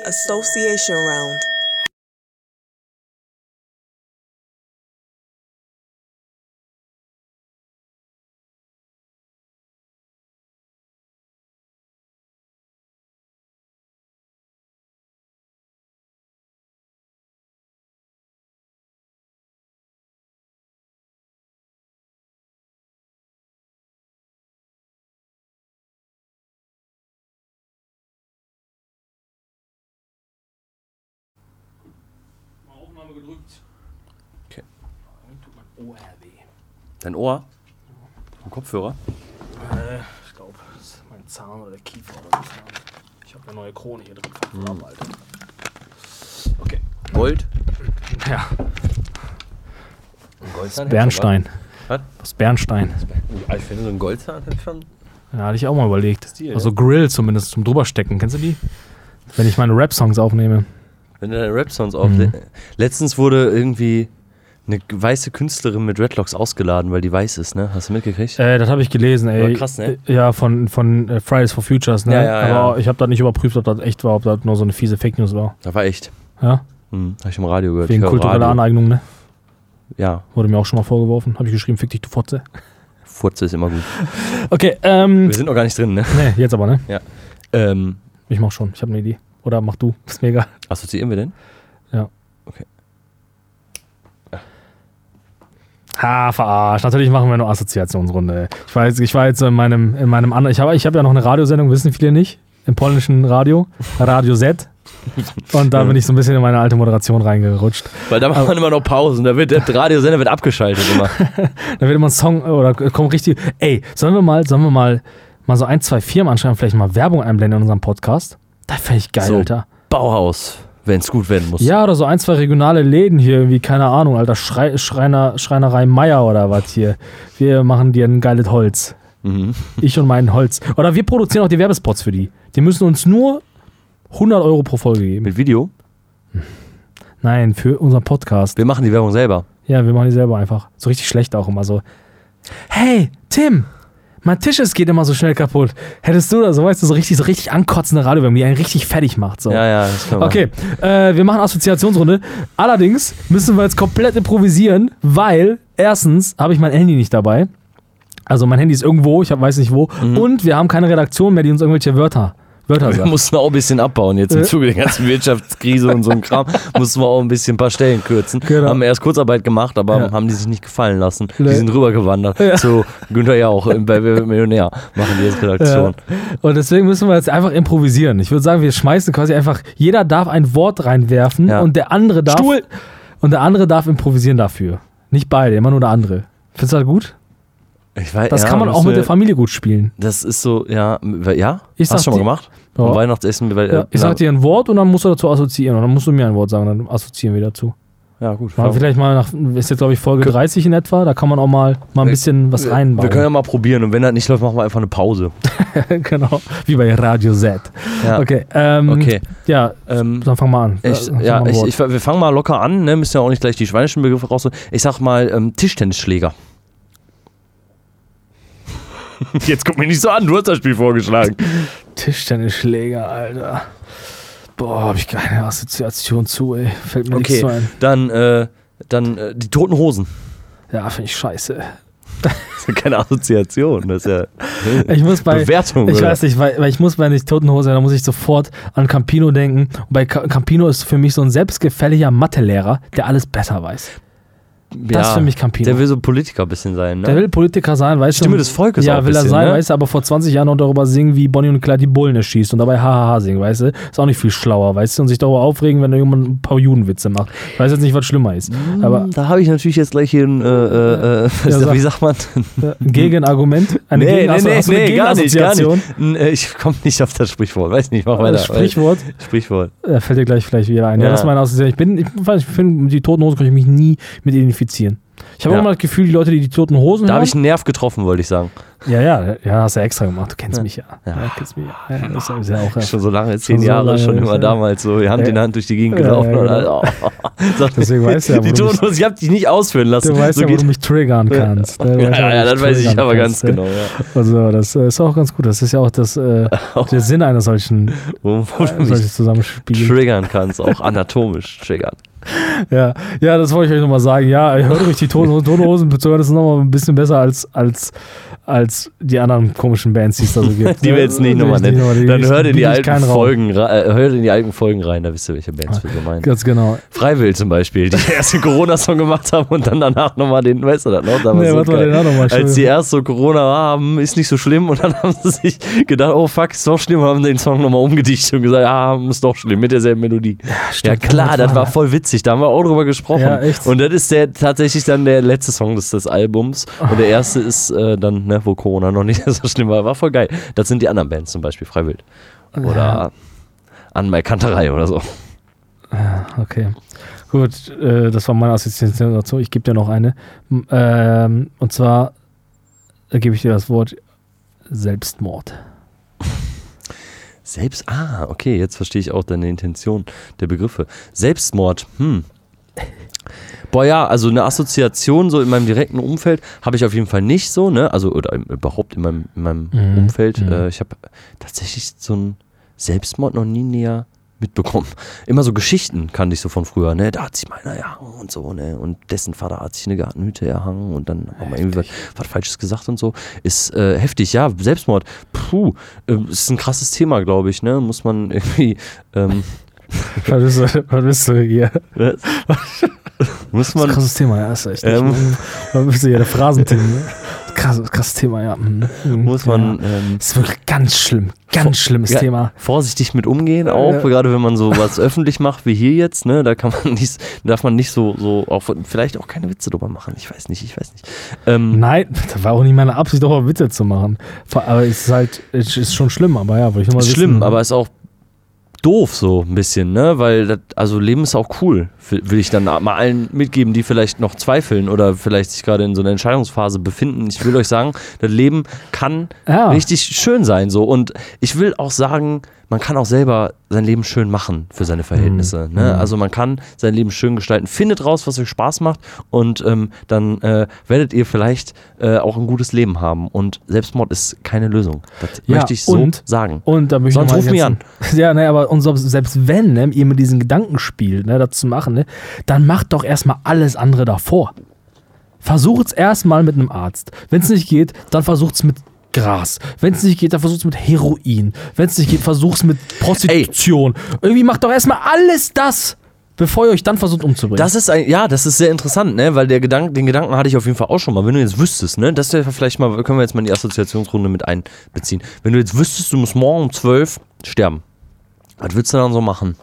Association, round. Dein Ohr? Ein Kopfhörer? Äh, ich glaube, das ist mein Zahn oder der Kiefer oder der Zahn. Ich habe eine neue Krone hier drin verarbeitet. Okay. Gold? Ja, Ein Goldzahn? Bernstein. Was? Das Bernstein. Ich finde, so ein Goldzahn hat schon. Ja, hatte ich auch mal überlegt. Stil, also Grill zumindest zum drüberstecken. Kennst du die? Wenn ich meine Rap-Songs aufnehme. Wenn du deine Rap-Songs auf. Mhm. Letztens wurde irgendwie eine weiße Künstlerin mit Redlocks ausgeladen, weil die weiß ist, ne? Hast du mitgekriegt? Äh, das habe ich gelesen, ey. War krass, ne? Äh, Ja, von, von äh, Fridays for Futures, ne? Ja, ja, Aber ja. ich habe da nicht überprüft, ob das echt war, ob das nur so eine fiese Fake News war. Das war echt. Ja? Hm, hab ich im Radio gehört. Wegen kultureller Radio. Aneignung, ne? Ja, Wurde mir auch schon mal vorgeworfen. Habe ich geschrieben, fick dich, du Fotze. Furze ist immer gut. Okay, ähm. Wir sind noch gar nicht drin, ne? Nee, jetzt aber, ne? Ähm, Ich mach schon. Ich habe eine Idee. Oder mach du. Ist mir egal. assoziieren wir denn? Ha, verarscht. Natürlich machen wir nur Assoziationsrunde. Ich war jetzt, ich war jetzt so in meinem, in meinem anderen. Ich habe ich hab ja noch eine Radiosendung, wissen viele nicht. Im polnischen Radio. Radio Z. Und da bin ich so ein bisschen in meine alte Moderation reingerutscht. Weil da macht man immer noch Pausen. Da wird der Radiosender wird abgeschaltet immer. Da wird immer ein Song oder kommt richtig. Ey, sollen wir mal, sollen wir mal, mal so ein, zwei Firmen anschreiben, vielleicht mal Werbung einblenden in unserem Podcast? Das fände ich geil, So. Alter. Bauhaus, wenn es gut werden muss. Ja, oder so ein, zwei regionale Läden hier, irgendwie, keine Ahnung, Alter, Schrei, Schreiner, Schreinerei Meier oder was hier. Wir machen dir ein geiles Holz. Mhm. Ich und mein Holz. Oder wir produzieren auch die Werbespots für die. Die müssen uns nur 100 Euro pro Folge geben. Mit Video. Nein, für unseren Podcast. Wir machen die Werbung selber. Ja, wir machen die selber einfach. So richtig schlecht auch immer so. Hey, Tim, mein Tisch ist geht immer so schnell kaputt. Hättest du da so, weißt du, so richtig, so richtig ankotzende Radiowerbung, die einen richtig fertig macht. So. Ja, ja, das können wir. Okay, äh, wir machen Assoziationsrunde. Allerdings müssen wir jetzt komplett improvisieren, weil erstens habe ich mein Handy nicht dabei. Also mein Handy ist irgendwo, ich hab, weiß nicht wo. Und wir haben keine Redaktion mehr, die uns irgendwelche Wörter, Wörter Wir sagt. mussten auch ein bisschen abbauen jetzt im Äh. Zuge der ganzen Wirtschaftskrise und so ein Kram. mussten wir auch ein bisschen ein paar Stellen kürzen. Genau. Haben erst Kurzarbeit gemacht, aber Ja. haben die sich nicht gefallen lassen. Nee. Die sind rübergewandert Ja. zu Günther Jauch im- bei Millionär. Machen die jetzt Redaktion. Und deswegen müssen wir jetzt einfach improvisieren. Ich würde sagen, wir schmeißen quasi einfach, jeder darf ein Wort reinwerfen Ja. und der andere darf. Stuhl! Und der andere darf improvisieren dafür. Nicht beide, immer nur der andere. Findest du das gut? Ich weiß, Das ja, kann man auch mit der Familie gut spielen. Das ist so, ja, ja? Ich Hast du schon mal die- gemacht? Ja. Am Weihnachtsessen? Weil, Ja, äh, ich sag dir ein Wort und dann musst du dazu assoziieren. Und dann musst du mir ein Wort sagen, dann assoziieren wir dazu. Ja, gut. Mal vielleicht mal nach, ist jetzt glaube ich Folge 30 in etwa, da kann man auch mal, mal ein bisschen was reinbauen. Wir können ja mal probieren und wenn das nicht läuft, machen wir einfach eine Pause. genau, wie bei Radio Z. Ja. Okay, ähm, Okay. ja, Ähm, dann fang mal an. ich, sag ja, mal ich, ich, wir fangen mal locker an, ne? müssen ja auch nicht gleich die schweinischen Begriffe raus. Ich sag mal ähm, Tischtennisschläger. Jetzt guck mich nicht so an, du hast das Spiel vorgeschlagen. Tischtennisschläger, Alter. Boah, hab ich keine Assoziation zu, ey. Fällt mir nichts Okay, zu ein. dann, äh, dann äh, die toten Hosen. Ja, finde ich scheiße. Das ist ja keine Assoziation, das ist ja Ich muss bei. Bewertung. Ich oder? weiß nicht, weil, weil ich muss bei nicht Toten Hose, da muss ich sofort an Campino denken. Und bei Ca- Campino ist für mich so ein selbstgefälliger Mathelehrer, der alles besser weiß. Das ist für mich Campino. Der will so Politiker ein bisschen sein, ne? Der will Politiker sein, weißt du? Stimme des Volkes Ja, auch will er bisschen, sein, ne? weißt du, aber vor 20 Jahren noch darüber singen, wie Bonnie und Clyde die Bullen erschießt und dabei hahaha singen, weißt du? Ist auch nicht viel schlauer, weißt du? Und sich darüber aufregen, wenn jemand ein paar Judenwitze macht. Ich weiß jetzt nicht, was schlimmer ist. Aber da habe ich natürlich jetzt gleich hier ein, äh, äh, äh, Ja, wie sagt man? äh, Gegenargument? Eine nee, Gegen- du- hast du eine gar nicht, gar nicht. Äh, Ich komme nicht auf das Sprichwort, weiß nicht, mach weiter. Das Sprichwort? Sprichwort. Äh, fällt dir gleich vielleicht wieder ein. Ja, Ja. das ist meine Assoziation. Ich bin, ich, ich finde, die Toten Hosen kann ich mich nie mit identifizieren. Ich habe Ja. immer das Gefühl, die Leute, die die Toten Hosen Da habe ich einen Nerv getroffen, wollte ich sagen. ja, ja, ja, hast du ja extra gemacht. Du kennst mich ja. Ja, Ja. kennst mich ja. ja das ist ja auch, ja. Schon so lange, zehn so Jahre, lange, schon immer ja. damals so, Hand in Ja. Hand durch die Gegend Ja, gelaufen. ja, genau. Oh. Sag, Deswegen weißt du ja, die mich- Tonhose, ich habe dich nicht ausführen lassen. Du weißt so ja, wo geht- du mich triggern kannst. ne? Ja, ja, ja, das weiß ich aber ganz ne? genau. Ja. Also, das äh, ist auch ganz gut. Das ist ja auch das, äh, der Sinn eines solchen, Wo, wo äh, solches Zusammenspiels. triggern kannst, auch anatomisch triggern. Ja, ja, das wollte ich euch nochmal sagen. Ja, hört euch die Toten Hosen zu hören, das ist nochmal ein bisschen besser als, als, als die anderen komischen Bands, die es da so gibt. Die wir jetzt nicht nochmal nennen. die- Dann hört in die alten. Folgen, äh, hört in die alten Folgen rein, da wisst ihr, welche Bands wir so meinen. Ganz genau. Freiwill zum Beispiel, die erst den Corona-Song gemacht haben und dann danach nochmal den, weißt du das noch? Da war Nee, so geil. noch mal. Als die erst so Corona haben, ist nicht so schlimm und dann haben sie sich gedacht, oh fuck, ist doch schlimm und haben den Song nochmal umgedichtet und gesagt, ah, ist doch schlimm, mit derselben Melodie. Ja, stimmt, klar, das war voll witzig, da haben wir auch drüber gesprochen. Ja, echt. Und das ist der tatsächlich dann der letzte Song des, des Albums und der erste ist äh, dann, ne, wo Corona noch nicht so schlimm war, war voll geil. Das sind die anderen Bands zum Beispiel, Freiwild. Oder an Kanterei oder so. Okay. Gut, äh, das war meine Assoziation dazu. Ich gebe dir noch eine. Ähm, und zwar äh, gebe ich dir das Wort Selbstmord. Selbst, ah, okay, jetzt verstehe ich auch deine Intention der Begriffe. Selbstmord, hm. Boah, ja, also eine Assoziation so in meinem direkten Umfeld habe ich auf jeden Fall nicht so, ne? Also, oder überhaupt in meinem, in meinem Mhm, Umfeld. mhm. Äh, ich habe tatsächlich so einen Selbstmord noch nie näher mitbekommen. Immer so Geschichten kannte ich so von früher, ne? Da hat sich meiner erhangen und so, ne? Und dessen Vater hat sich eine Gartenhütte erhangen und dann haben wir irgendwie was, was Falsches gesagt und so. Ist äh, heftig, ja. Selbstmord, puh, äh, ist ein krasses Thema, glaube ich, ne? Muss man irgendwie, ähm, Was bist du, was bist du hier? was? muss Das ist ein man, krasses Thema, ja, ist echt. Ähm. Was bist du hier, der Phrasenteam, ne? Krass, krasses Thema, ja. Mhm. Mhm. muss man, Ja. ähm, Das ist wirklich ganz schlimm. Ganz schlimmes Ja, Thema. Vorsichtig mit umgehen, auch Ja. gerade wenn man so was öffentlich macht wie hier jetzt, ne, da kann man nicht, darf man nicht so, so auch vielleicht auch keine Witze drüber machen. Ich weiß nicht, ich weiß nicht. Ähm, Nein, das war auch nicht meine Absicht, darüber Witze zu machen. Aber es ist halt, es ist schon schlimm, aber ja, wollte ich nur mal ist wissen. schlimm, aber ist auch doof so ein bisschen, ne, weil das, also Leben ist auch cool, will ich dann mal allen mitgeben, die vielleicht noch zweifeln oder vielleicht sich gerade in so einer Entscheidungsphase befinden. Ich will euch sagen, das Leben kann Ja. richtig schön sein so und ich will auch sagen, man kann auch selber sein Leben schön machen für seine Verhältnisse. Mhm. Ne? Also man kann sein Leben schön gestalten. Findet raus, was euch Spaß macht und ähm, dann äh, werdet ihr vielleicht äh, auch ein gutes Leben haben. Und Selbstmord ist keine Lösung. Das Ja, möchte ich so und- sagen. Und da möchte Sonst ruf mich ergänzen. Ja, ne, aber und selbst wenn ne, ihr mit diesen Gedanken spielt, ne, das zu machen, ne, dann macht doch erstmal alles andere davor. Versucht es erstmal mit einem Arzt. Wenn es nicht geht, dann versucht es mit Gras. Wenn es nicht geht, dann versucht es mit Heroin. Wenn es nicht geht, versucht es mit Prostitution. Irgendwie macht doch erstmal alles das, bevor ihr euch dann versucht umzubringen. Das ist ein, ja, das ist sehr interessant, ne? Weil der Gedanke, den Gedanken hatte ich auf jeden Fall auch schon mal. Wenn du jetzt wüsstest, ne, das wäre vielleicht mal, können wir jetzt mal in die Assoziationsrunde mit einbeziehen. Wenn du jetzt wüsstest, du musst morgen um 12 sterben, was würdest du dann so machen?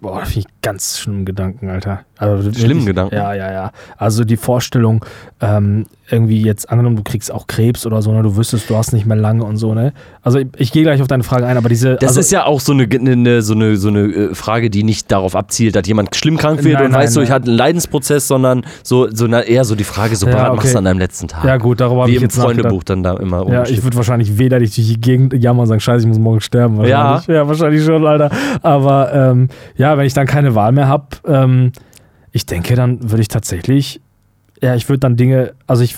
Boah, das finde ich ganz schlimmen Gedanken, Alter. Also, Schlimmen Gedanken? Ja, ja, ja. Also die Vorstellung, ähm, irgendwie jetzt angenommen, du kriegst auch Krebs oder so, ne? Du wüsstest, du hast nicht mehr lange und so, ne? Also ich, ich gehe gleich auf deine Frage ein, aber diese. Das also, ist ja auch so eine, eine, so, eine, so eine äh, Frage, die nicht darauf abzielt, dass jemand schlimm krank wird Nein, und nein, weißt du, ich nein. hatte einen Leidensprozess, sondern so, so na, eher so die Frage, so Ja, was machst okay. du an deinem letzten Tag? Ja, gut, darüber habe Wie ich im jetzt Freundebuch dann da immer Ja, ich würde wahrscheinlich wederlich durch die Gegend jammern und sagen, scheiße, ich muss morgen sterben. Wahrscheinlich. Ja, wahrscheinlich schon, Alter. Aber ähm, ja, wenn ich dann keine Wahl mehr habe, ähm, ich denke, dann würde ich tatsächlich ja, ich würde dann Dinge, also ich,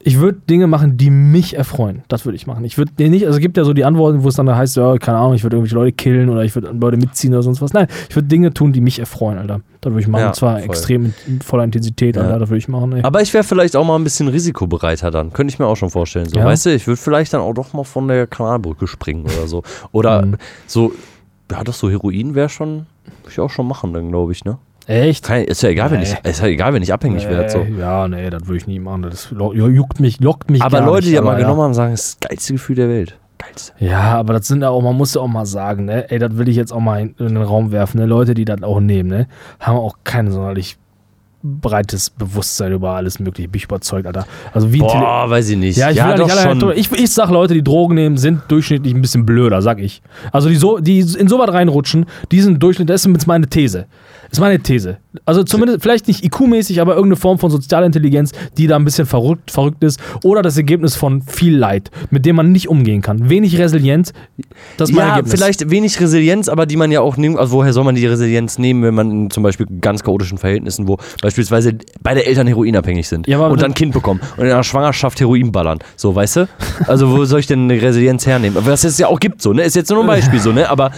ich würde Dinge machen, die mich erfreuen. Das würde ich machen. Ich würde nicht, also es gibt ja so die Antworten, wo es dann heißt, ja, keine Ahnung, ich würde irgendwelche Leute killen oder ich würde Leute mitziehen oder sonst was. Nein, ich würde Dinge tun, die mich erfreuen, Alter. Das würde ich machen. Ja, und zwar voll. extrem in, in voller Intensität, Ja. Alter. Das würde ich machen, ey. Aber ich wäre vielleicht auch mal ein bisschen risikobereiter dann. Könnte ich mir auch schon vorstellen. So, Ja. Weißt du, ich würde vielleicht dann auch doch mal von der Kanalbrücke springen oder so. Oder Mhm. so, ja, doch so Heroin wäre schon, würde ich auch schon machen dann, glaube ich, ne? Echt? Kein, ist ja egal, wenn ich, Nee. ist ja egal, wenn ich abhängig werde. So. Ja, nee, das würde ich nie machen. Das juckt mich, lockt mich Aber Leute, nicht, die das mal aber genommen haben, sagen, das ist das geilste Gefühl der Welt. Geilste. Ja, aber das sind ja auch, man muss ja auch mal sagen, ne? Ey, das will ich jetzt auch mal in, in den Raum werfen, ne? Leute, die das auch nehmen, ne? Haben auch kein sonderlich breites Bewusstsein über alles Mögliche. Bin ich überzeugt, Alter. Also wie Boah, weiß ich nicht. Ja, ich ja doch nicht schon. ich, ich sag, Leute, die Drogen nehmen, sind durchschnittlich ein bisschen blöder, sag ich. Also die so, die in sowas reinrutschen, die sind durchschnittlich, das ist jetzt meine These. Das ist meine These. Also zumindest, vielleicht nicht IQ-mäßig, aber irgendeine Form von Sozialintelligenz, die da ein bisschen verrückt, verrückt ist. Oder das Ergebnis von viel Leid, mit dem man nicht umgehen kann. Wenig Resilienz, das ist mein ja, Ergebnis. vielleicht wenig Resilienz, aber die man ja auch nimmt. Also, woher soll man die Resilienz nehmen, wenn man in zum Beispiel ganz chaotischen Verhältnissen, wo beispielsweise beide Eltern heroinabhängig sind Ja, und dann ein Kind bekommen und in einer Schwangerschaft Heroin ballern? So, weißt du? Also, wo soll ich denn eine Resilienz hernehmen? Was es ja auch gibt, so, ne? Ist jetzt nur ein Beispiel, so, ne? Aber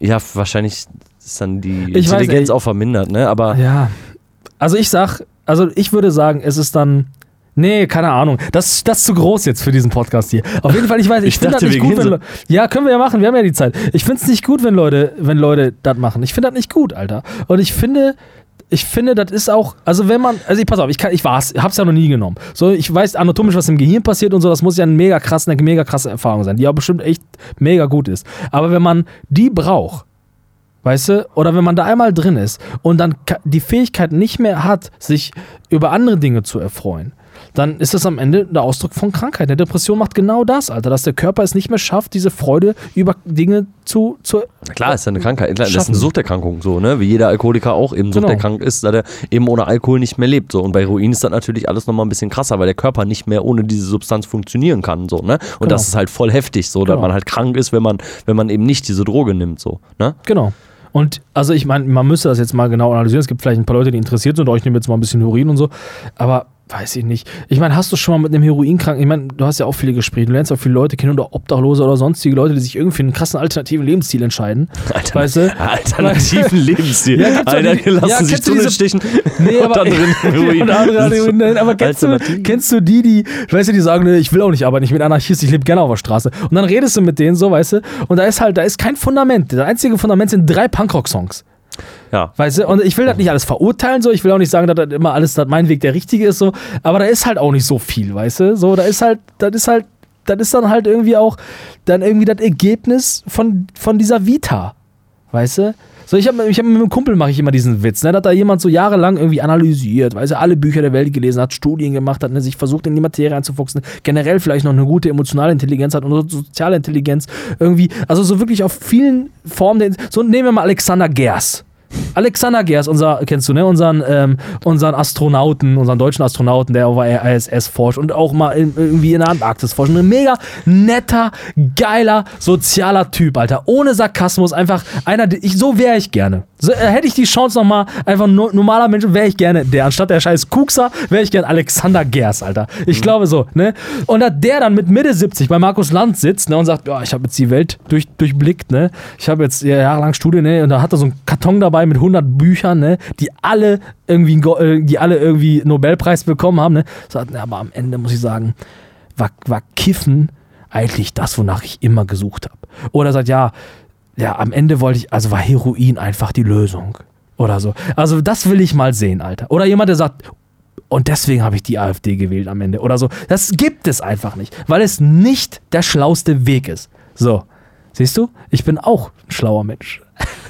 ja, wahrscheinlich ist dann die Ich weiß, Intelligenz ey. auch vermindert, ne? Aber Ja. Also ich sag, also ich würde sagen, es ist dann. Nee, keine Ahnung. Das, das ist zu groß jetzt für diesen Podcast hier. Auf jeden Fall, ich weiß, ich, Ich finde das nicht gut, wenn. Le- Ja, können wir ja machen, wir haben ja die Zeit. Ich finde es nicht gut, wenn Leute, wenn Leute das machen. Ich finde das nicht gut, Alter. Und ich finde, ich finde, das ist auch, also wenn man, also ich pass auf, ich kann, ich war's, hab's ja noch nie genommen. So, ich weiß anatomisch, was im Gehirn passiert und so, das muss ja eine mega krasse, eine mega krasse Erfahrung sein, die auch bestimmt echt mega gut ist. Aber wenn man die braucht, Weißt du? Oder wenn man da einmal drin ist und dann die Fähigkeit nicht mehr hat, sich über andere Dinge zu erfreuen, dann ist das am Ende der Ausdruck von Krankheit. Eine Depression macht genau das, Alter, dass der Körper es nicht mehr schafft, diese Freude über Dinge zu. zu Klar, ist ja eine Krankheit. Klar, Das ist eine Suchterkrankung, so, ne? Wie jeder Alkoholiker auch eben Genau. suchterkrankt ist, da der eben ohne Alkohol nicht mehr lebt. So. Und bei Heroin ist das natürlich alles nochmal ein bisschen krasser, weil der Körper nicht mehr ohne diese Substanz funktionieren kann. So, ne? Und Genau. das ist halt voll heftig, so, dass Genau. man halt krank ist, wenn man, wenn man eben nicht diese Droge nimmt. So, ne? genau. Und also ich meine, man müsste das jetzt mal genau analysieren. Es gibt vielleicht ein paar Leute, die interessiert sind, oh, ich nehme jetzt mal ein bisschen Heroin und so. Aber weiß ich nicht. Ich meine, hast du schon mal mit einem Heroinkranken, ich meine, du hast ja auch viele Gespräche, du lernst auch viele Leute kennen oder Obdachlose oder sonstige Leute, die sich irgendwie für einen krassen alternativen Lebensstil entscheiden. Weißt du? Alternativen Lebensstil. Ja, Einer die- lassen ja, sich Tunnel diese- Nee, und aber, dann drin Heroin. und ist Heroin. Nein, aber kennst du, kennst du die, die, weißt du, die sagen, nee, ich will auch nicht arbeiten, ich bin Anarchist, ich lebe gerne auf der Straße. Und dann redest du mit denen so, weißt du, und da ist halt, da ist kein Fundament. Das einzige Fundament sind drei Punkrock-Songs. Ja. Weißt du, und ich will das nicht alles verurteilen, so, ich will auch nicht sagen, dass das immer alles, dass mein Weg der richtige ist, so, aber da ist halt auch nicht so viel, weißt du, so, da ist halt, das ist halt, das ist dann halt irgendwie auch, dann irgendwie das Ergebnis von, von dieser Vita, weißt du? So, ich habe ich hab mit einem Kumpel mache ich immer diesen Witz, ne, dass da jemand so jahrelang irgendwie analysiert, weißt du, alle Bücher der Welt gelesen hat, Studien gemacht hat, ne, sich versucht in die Materie einzufuchsen, generell vielleicht noch eine gute emotionale Intelligenz hat und so soziale Intelligenz irgendwie, also so wirklich auf vielen Formen, so nehmen wir mal Alexander Gers. Alexander Gers, unser, kennst du, ne? Unseren, ähm, unseren Astronauten, unseren deutschen Astronauten, der auf der ISS forscht und auch mal in, irgendwie in der Antarktis forscht. Ein mega netter, geiler, sozialer Typ, Alter. Ohne Sarkasmus, einfach einer, ich, so wäre ich gerne. So, äh, hätte ich die Chance nochmal, einfach no, normaler Mensch, wäre ich gerne der. Anstatt der scheiß Kuxer, wäre ich gerne Alexander Gers, Alter. Ich glaube so, ne? Und dass der dann mit Mitte 70 bei Markus Land sitzt, ne? Und sagt, ja, ich habe jetzt die Welt durch, durchblickt, ne? Ich habe jetzt ja, jahrelang Studien, ne? Und da hat er so einen Karton dabei mit 100 Büchern, ne? Die alle irgendwie, äh, die alle irgendwie Nobelpreis bekommen haben, ne? Ne, aber am Ende muss ich sagen, war, war Kiffen eigentlich das, wonach ich immer gesucht habe. Oder sagt, ja, ja, am Ende wollte ich, also war Heroin einfach die Lösung. Oder so. Also das will ich mal sehen, Alter. Oder jemand, der sagt, und deswegen habe ich die AfD gewählt am Ende. Oder so. Das gibt es einfach nicht, weil es nicht der schlauste Weg ist. So. Siehst du? Ich bin auch ein schlauer Mensch.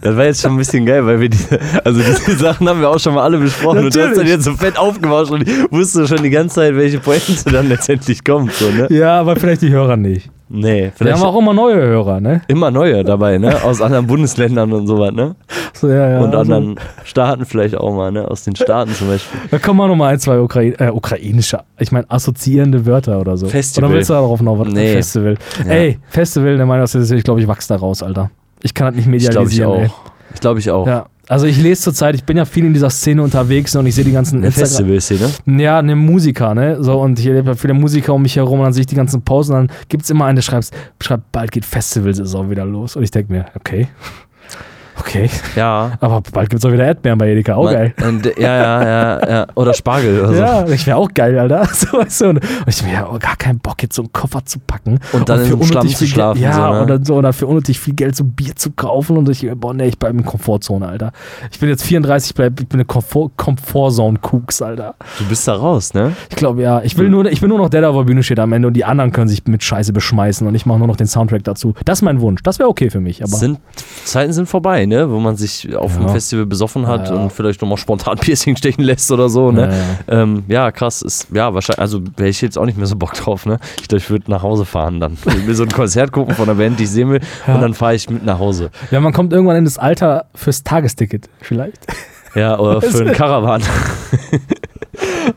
Das war jetzt schon ein bisschen geil, weil wir diese, also diese Sachen haben wir auch schon mal alle besprochen und du hast dann Natürlich. jetzt so fett aufgebauscht und wusste schon die ganze Zeit, welche Pointe dann letztendlich kommt. So, ne? Ja, aber vielleicht die Hörer nicht. Nee, Wir vielleicht haben auch immer neue Hörer, ne? immer neue dabei, ne? Aus anderen Bundesländern und sowas, ne? So, ja, ja, und also, anderen Staaten vielleicht auch mal, ne? Aus den Staaten zum Beispiel. Da kommen mal noch mal ein, zwei Ukrain äh, ukrainische, ich meine assoziierende Wörter oder so. Festival. Oder willst du darauf noch was? Nee. Festival. Ja. Ey, Festival, der Meinung, ich glaube, ich wachse da raus, Alter. Ich kann das nicht Ich glaube ich medialisieren, auch. Ich glaube ich auch. Ja. Also ich lese zurzeit, ich bin ja viel in dieser Szene unterwegs und ich sehe die ganzen Festival-Szene. Ja, eine Musiker, ne? So, und ich erlebe viele Musiker um mich herum und dann sehe ich die ganzen Posts und dann gibt es immer einen, der schreibt, schreibt, bald geht Festivalsaison wieder los. Und ich denke mir, okay. Okay. Ja. Aber bald gibt es auch wieder Erdbeeren bei Edeka. Auch geil. Und, ja, ja, ja, ja. Oder Spargel oder so. Ja, ich wäre auch geil, Alter. So, weißt du, und ich mir ja oh, gar keinen Bock, jetzt so einen Koffer zu packen. Und dann einem unnötig Schlamm viel zu schlafen, Geld, ja, so, ne? oder so, oder für unnötig viel Geld so Bier zu kaufen. Und ich, boah, nee, ich bleibe in Komfortzone, Alter. Ich bin jetzt 34, ich, bleib, ich bin eine Komfort, Komfortzone-Kuks, Alter. Du bist da raus, ne? Ich glaube, ja. Ich will nur, ich bin nur noch der, der auf der Bühne steht am Ende und die anderen können sich mit Scheiße beschmeißen und ich mache nur noch den Soundtrack dazu. Das ist mein Wunsch. Das wäre okay für mich. Aber Sind, Zeiten sind vorbei, ne? Wo man sich auf dem Ja. Festival besoffen hat Ja, ja. und vielleicht nochmal spontan Piercing stechen lässt oder so, ne? Ja. Ähm, krass. Ist, ja, wahrscheinlich, also wäre ich jetzt auch nicht mehr so Bock drauf, ne? Ich glaube, ich würde nach Hause fahren dann. Ich will so ein Konzert gucken von einer Band, die ich sehen will, und dann fahre ich mit nach Hause. ja, man kommt irgendwann in das Alter fürs Tagesticket, vielleicht. Ja, oder für einen Caravan.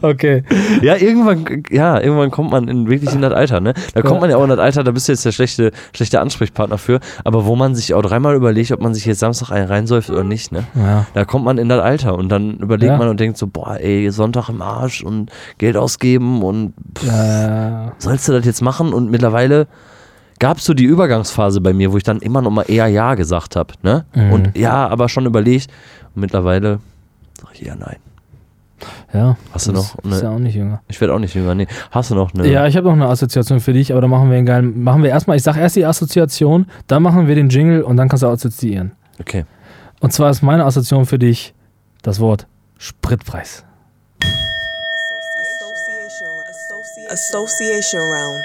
Okay. Ja, irgendwann, ja, irgendwann kommt man in, wirklich in das Alter, ne? Da kommt Ja. man ja auch in das Alter, da bist du jetzt der schlechte, schlechte Ansprechpartner für, aber wo man sich auch dreimal überlegt, ob man sich jetzt Samstag einen reinsäuft oder nicht, ne? Ja. Da kommt man in das Alter und dann überlegt Ja. man und denkt so, boah, ey, Sonntag im Arsch und Geld ausgeben und pff, Äh, sollst du das jetzt machen? Und mittlerweile gab es so die Übergangsphase bei mir, wo ich dann immer noch mal eher Ja gesagt habe, ne? Mhm. Und ja, aber schon überlegt. Und mittlerweile sag ich eher Nein. Ja. Hast du noch Ist eine- ja auch nicht jünger. Ich werde auch nicht jünger. Nee, hast du noch eine? Ja, ich habe noch eine Assoziation für dich, aber da machen wir einen geilen. Machen wir erstmal, ich sage erst die Assoziation, dann machen wir den Jingle und dann kannst du assoziieren. Okay. Und zwar ist meine Assoziation für dich das Wort Spritpreis. Association, Association round.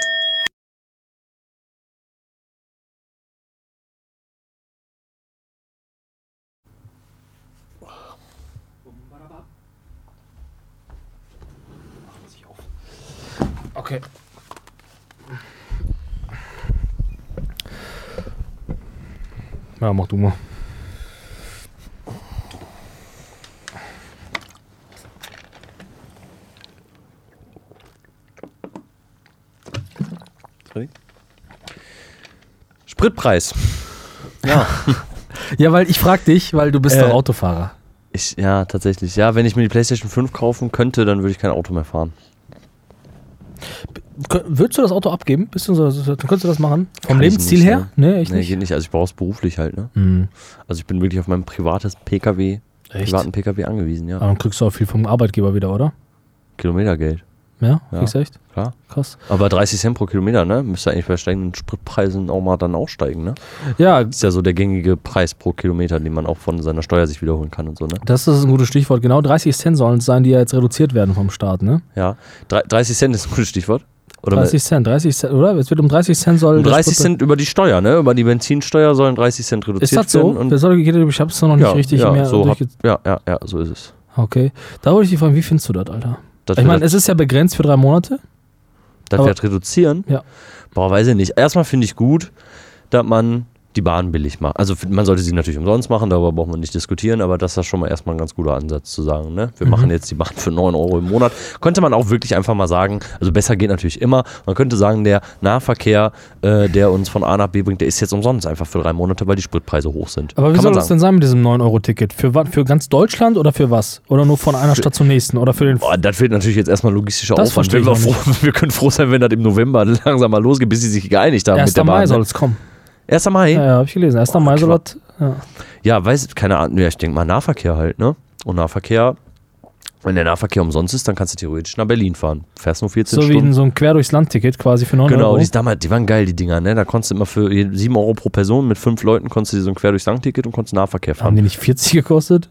Okay. Ja, mach du mal. Spritpreis. Ja. Ja, weil ich frag dich, weil du bist Äh, doch Autofahrer. Ich, ja, tatsächlich. Ja, wenn ich mir die PlayStation 5 kaufen könnte, dann würde ich kein Auto mehr fahren. Würdest du das Auto abgeben? Bist du so, dann könntest du das machen? Vom Kann ich Lebensziel nicht, her? Nee, echt nee, nicht. geht nicht. Also ich brauche es beruflich halt, ne? Hm. Also ich bin wirklich auf meinem privates PKW, Echt? privaten PKW angewiesen, ja. Aber dann kriegst du auch viel vom Arbeitgeber wieder, oder? Kilometergeld. Ja, Ja. kriegst du echt? Klar. Krass. Aber 30 Cent pro Kilometer, ne? Müsste eigentlich bei steigenden Spritpreisen auch mal dann aussteigen, ne? Ja, Ist ja so der gängige Preis pro Kilometer, den man auch von seiner Steuer sich wiederholen kann und so, ne? das ist ein gutes Stichwort. Genau 30 Cent sollen es sein, die ja jetzt reduziert werden vom Staat, ne? Ja. Drei- 30 Cent ist ein gutes Stichwort. Oder 30 Cent, 30 Cent, oder? Es wird um 30 Cent soll. um der 30 Sprit- Cent über die Steuer, ne? Über die Benzinsteuer sollen 30 Cent reduziert Ist das so? werden. Und Das soll, ich habe es noch nicht ja, richtig ja, mehr so hab, ja, ja, ja, so ist es. Okay. Da wollte ich dich fragen, wie findest du das, Alter? Das Ich meine, es ist ja begrenzt für drei Monate. das aber- wir das reduzieren? Ja. Boah, weiß ich nicht. Erstmal finde ich gut, dass man die Bahn billig macht. Also man sollte sie natürlich umsonst machen, darüber braucht man nicht diskutieren, aber das ist schon mal erstmal ein ganz guter Ansatz zu sagen, ne? Wir Mhm. machen jetzt die Bahn für 9 Euro im Monat. Könnte man auch wirklich einfach mal sagen, also besser geht natürlich immer, man könnte sagen, der Nahverkehr, äh, der uns von A nach B bringt, der ist jetzt umsonst einfach für drei Monate, weil die Spritpreise hoch sind. Aber wie Kann soll das sagen. denn sein mit diesem 9-Euro-Ticket? Für, für ganz Deutschland oder für was? Oder nur von einer Stadt zur nächsten? Oder für den. Boah, das fehlt natürlich jetzt erstmal logistischer Das Aufwand. wir, froh, wir können froh sein, wenn das im November langsam mal losgeht, bis sie sich geeinigt haben 1. mit der Mai Bahn. soll ne? es kommen. 1. Mai? Ja, ja habe ich gelesen. 1. Mai soll das. Ja. Ja, weiß, keine Ahnung, ja, ich denke mal Nahverkehr halt, ne? Und Nahverkehr, wenn der Nahverkehr umsonst ist, dann kannst du theoretisch nach Berlin fahren. Fährst nur 14 So wie Stunden. in so ein Quer durchs Land-Ticket quasi für 9 Genau, Euro. die, ist damals, die waren geil, die Dinger, ne? Da konntest du immer für 7 Euro pro Person mit fünf Leuten konntest du dir so ein Quer durchs Land-Ticket und konntest Nahverkehr Haben fahren. die nicht 40 gekostet?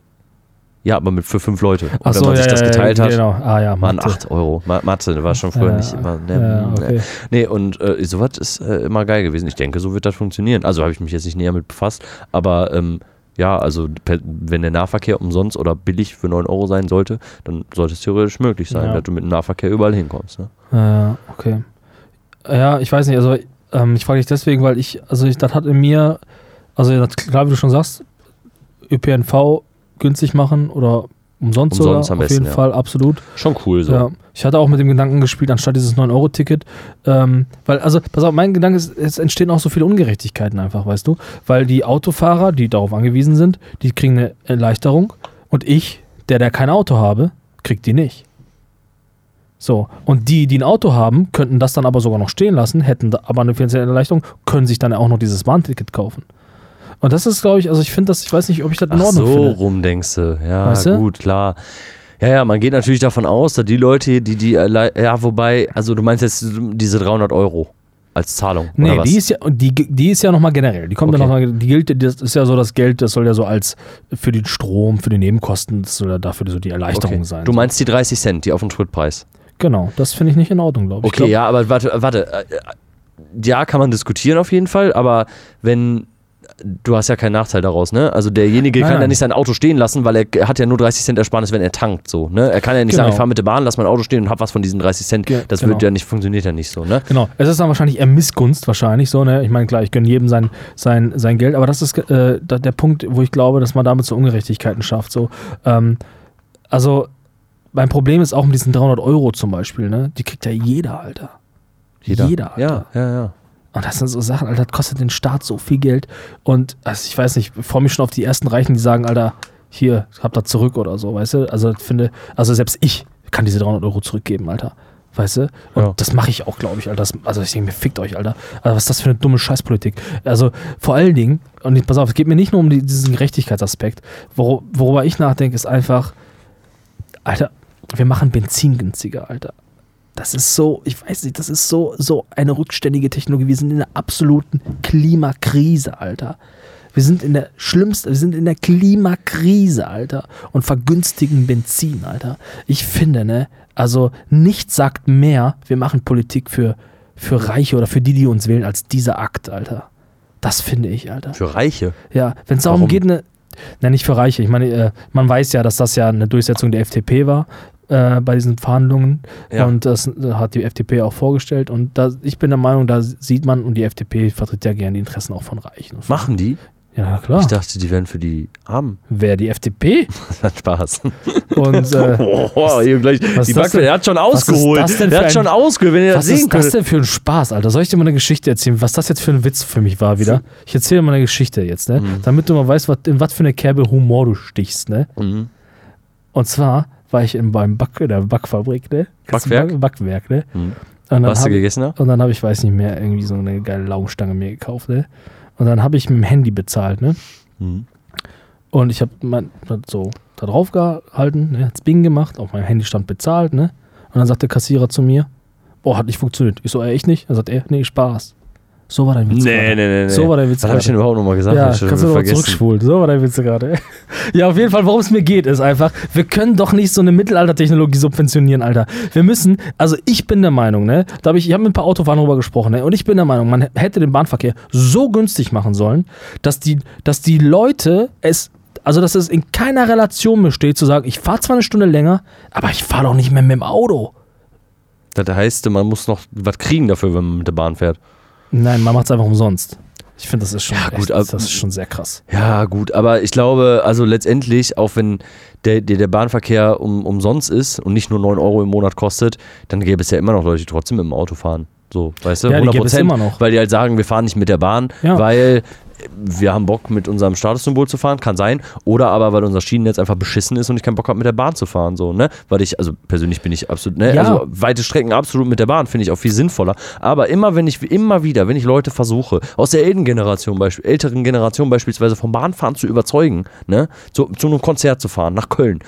Ja, aber mit für fünf Leute. Und Ach wenn so, man sich ja, das ja, geteilt ja, hat, Genau. Ah ja, waren. 8 Euro. Ma- Mathe war schon früher nicht immer. Ne, ne. okay. Nee, und äh, sowas ist äh, immer geil gewesen. Ich denke, so wird das funktionieren. Also habe ich mich jetzt nicht näher mit befasst, aber ähm, ja, also wenn der Nahverkehr umsonst oder billig für 9 Euro sein sollte, dann sollte es theoretisch möglich sein, dass du mit dem Nahverkehr überall hinkommst. Ne? Ja, okay. Ja, ich weiß nicht, also ähm, ich frage dich deswegen, weil ich, also ich, das hat in mir, also das, klar, wie du schon sagst, ÖPNV günstig machen oder Umsonst, Umsonst sogar, auf besten, jeden ja. Fall, absolut. Schon cool so. Ja. Ich hatte auch mit dem Gedanken gespielt, anstatt dieses 9-Euro-Ticket, ähm, weil, also, pass auf, mein Gedanke ist, es entstehen auch so viele Ungerechtigkeiten einfach, weißt du? Weil die Autofahrer, die darauf angewiesen sind, die kriegen eine Erleichterung und ich, der, der kein Auto habe, kriegt die nicht. So, und die, die ein Auto haben, könnten das dann aber sogar noch stehen lassen, hätten aber eine finanzielle Erleichterung, können sich dann auch noch dieses Bahnticket kaufen. Und das ist, glaube ich, also ich finde das, ich weiß nicht, ob ich das in Ordnung so finde. rum denkst du. Ja, Weißt du? gut, klar. Ja, ja, man geht natürlich davon aus, dass die Leute, die die, erlei- ja, wobei, also du meinst jetzt diese 300 Euro als Zahlung, Nee, oder was? die ist ja, die, die ist ja nochmal generell. Die kommt Okay. ja nochmal, die gilt, das ist ja so das Geld, das soll ja so als für den Strom, für die Nebenkosten, das soll ja dafür so die Erleichterung okay. sein. Du meinst die 30 Cent, die auf den Spritpreis. Genau, das finde ich nicht in Ordnung, glaube ich. Okay, Ich ja, aber warte, warte. äh, äh, Ja, kann man diskutieren auf jeden Fall, aber wenn. Du hast ja keinen Nachteil daraus, ne? Also derjenige Nein, kann ja nein. nicht sein Auto stehen lassen, weil er hat ja nur 30 Cent Ersparnis, wenn er tankt, so, ne? Er kann ja nicht sagen, Genau. ich fahre mit der Bahn, lass mein Auto stehen und hab was von diesen 30 Cent. Ge- das genau. wird ja nicht, funktioniert ja nicht so, ne? Genau, es ist dann wahrscheinlich eher Missgunst, wahrscheinlich so, ne? Ich meine, klar, ich gönne jedem sein, sein, sein Geld, aber das ist äh, der Punkt, wo ich glaube, dass man damit so Ungerechtigkeiten schafft. So. Ähm, also, mein Problem ist auch mit diesen 300 Euro zum Beispiel, ne? Die kriegt ja jeder, Alter. Jeder, Alter. Ja, ja, ja. Und das sind so Sachen, Alter, das kostet den Staat so viel Geld. Und also ich weiß nicht, ich freue mich schon auf die ersten Reichen, die sagen, Alter, hier, habt das zurück oder so, weißt du? Also finde, also selbst ich kann diese 300 Euro zurückgeben, Alter. Weißt du? Und Ja. das mache ich auch, glaube ich, Alter. Das, also ich denke mir, fickt euch, Alter. Also was ist das für eine dumme Scheißpolitik? Also vor allen Dingen, und ich- pass auf, es geht mir nicht nur um die, diesen Gerechtigkeitsaspekt. Wor worüber ich nachdenke, ist einfach, Alter, wir machen Benzin günstiger, Alter. Das ist so, ich weiß nicht, das ist so, so eine rückständige Technologie. Wir sind in einer absoluten Klimakrise, Alter. Wir sind in der schlimmsten, wir sind in der Klimakrise, Alter. Und vergünstigen Benzin, Alter. Ich finde, ne, also nichts sagt mehr, wir machen Politik für, für Reiche oder für die, die uns wählen, als dieser Akt, Alter. Das finde ich, Alter. Für Reiche. Ja, wenn es darum geht, ne, na nicht für Reiche. Ich meine, äh, man weiß ja, dass das ja eine Durchsetzung der FDP war äh, bei diesen Verhandlungen Ja. und das äh, hat die FDP auch vorgestellt und da, ich bin der Meinung, da sieht man und die FDP vertritt ja gerne die Interessen auch von Reichen. Von, Machen die? Ja, klar. Ich dachte, die wären für die Armen. Wer die FDP Das hat Spaß. und äh, Oh, hier gleich. was Die denn? der hat schon Was ist ausgeholt. das denn Der hat schon ein- ausgeholt, wenn ihr das was sehen ist das könnt. denn für ein Spaß, Alter? Soll ich dir mal eine Geschichte erzählen, was das jetzt für ein Witz für mich war wieder? Ich erzähle mal eine Geschichte jetzt, ne? Mhm. Damit du mal weißt, was, in was für eine Kerbe Humor du stichst, ne? Mhm. Und zwar war ich in, beim Back, in der Backfabrik, ne? Backwerk? Back- Backwerk, ne? Und dann Was du hab- gegessen hast? Und dann habe ich, weiß nicht mehr, irgendwie so eine geile Laugenstange mir gekauft, ne? Und dann habe ich mit dem Handy bezahlt, ne? Mhm. Und ich habe mein so da drauf gehalten, ne? Hat's Bing gemacht, auf meinem Handy stand bezahlt, ne? Und dann sagt der Kassierer zu mir, boah, hat nicht funktioniert. Ich so, äh, echt nicht? Dann sagt er, nee, Spaß. So war dein Witz. Nee, gerade. nee, nee, nee. So war der Witz Was habe ich denn gerade. überhaupt nochmal gesagt? Ja, Hab kannst du doch mal vergessen. zurückspulen. So war dein Witz gerade. Ja, auf jeden Fall, worum es mir geht, ist einfach, wir können doch nicht so eine Mittelaltertechnologie subventionieren, Alter. Wir müssen, also ich bin der Meinung, ne, da habe ich, ich habe mit ein paar Autofahrern darüber gesprochen, ne, und ich bin der Meinung, man hätte den Bahnverkehr so günstig machen sollen, dass die, dass die Leute es, also dass es in keiner Relation besteht, zu sagen, ich fahre zwar eine Stunde länger, aber ich fahre doch nicht mehr mit dem Auto. Das heißt, man muss noch was kriegen dafür, wenn man mit der Bahn fährt. Nein, man macht es einfach umsonst. Ich finde, das ist schon, Ja, gut, das ist schon sehr krass. Ja, gut, aber ich glaube, also letztendlich, auch wenn der, der, der Bahnverkehr um, umsonst ist und nicht nur 9 Euro im Monat kostet, dann gäbe es ja immer noch Leute, die trotzdem mit dem Auto fahren. So, weißt du? Ja, die gäbe es immer noch. Weil die halt sagen, wir fahren nicht mit der Bahn, Ja. weil wir haben Bock mit unserem Statussymbol zu fahren, kann sein. Oder aber weil unser Schienennetz einfach beschissen ist und ich keinen Bock habe mit der Bahn zu fahren. So, ne? Weil ich, also persönlich bin ich absolut, ne? Ja. Also weite Strecken absolut mit der Bahn finde ich auch viel sinnvoller. Aber immer wenn ich, immer wieder, wenn ich Leute versuche, aus der älteren Generation, älteren Generation beispielsweise vom Bahnfahren zu überzeugen, ne? Zu, zu einem Konzert zu fahren, nach Köln,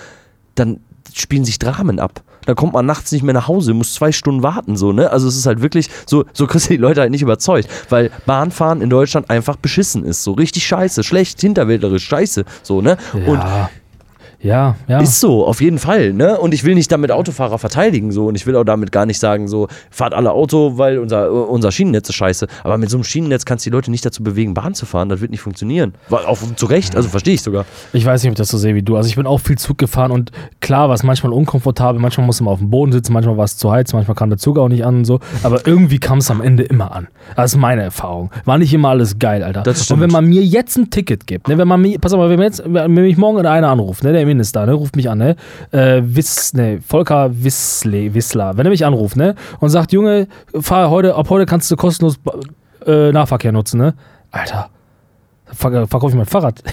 dann spielen sich Dramen ab. Dann kommt man nachts nicht mehr nach Hause, muss zwei Stunden warten, so, ne? Also es ist halt wirklich, so, so kriegst du die Leute halt nicht überzeugt, weil Bahnfahren in Deutschland einfach beschissen ist. So richtig scheiße, schlecht, hinterwäldlerisch, scheiße, so, ne? Und Ja, ja, ist so, auf jeden Fall, ne? Und ich will nicht damit Autofahrer verteidigen, so. Und ich will auch damit gar nicht sagen, so, fahrt alle Auto, weil unser, unser Schienennetz ist scheiße. Aber mit so einem Schienennetz kannst du die Leute nicht dazu bewegen, Bahn zu fahren. Das wird nicht funktionieren. Auch zu Recht, also verstehe ich sogar. Ich weiß nicht, ob ich das so sehe wie du. Also ich bin auch viel Zug gefahren und klar war es manchmal unkomfortabel, manchmal musste man auf dem Boden sitzen, manchmal war es zu heiß, manchmal kam der Zug auch nicht an und so. Aber irgendwie kam es am Ende immer an. Das ist meine Erfahrung. War nicht immer alles geil, Alter. Das und stimmt. wenn man mir jetzt ein Ticket gibt, ne, wenn man mir, pass auf mal, wenn, jetzt, wenn mich morgen einer anruft, ne, der mir Benjamin ist da, ne? Ruft mich an, ne? Äh, Wiss, ne, Volker Wissle, Wissler. Wenn er mich anruft, ne? Und sagt, Junge, fahr heute, ab heute kannst du kostenlos äh, Nahverkehr nutzen, ne? Alter, ver verkauf ich mein Fahrrad.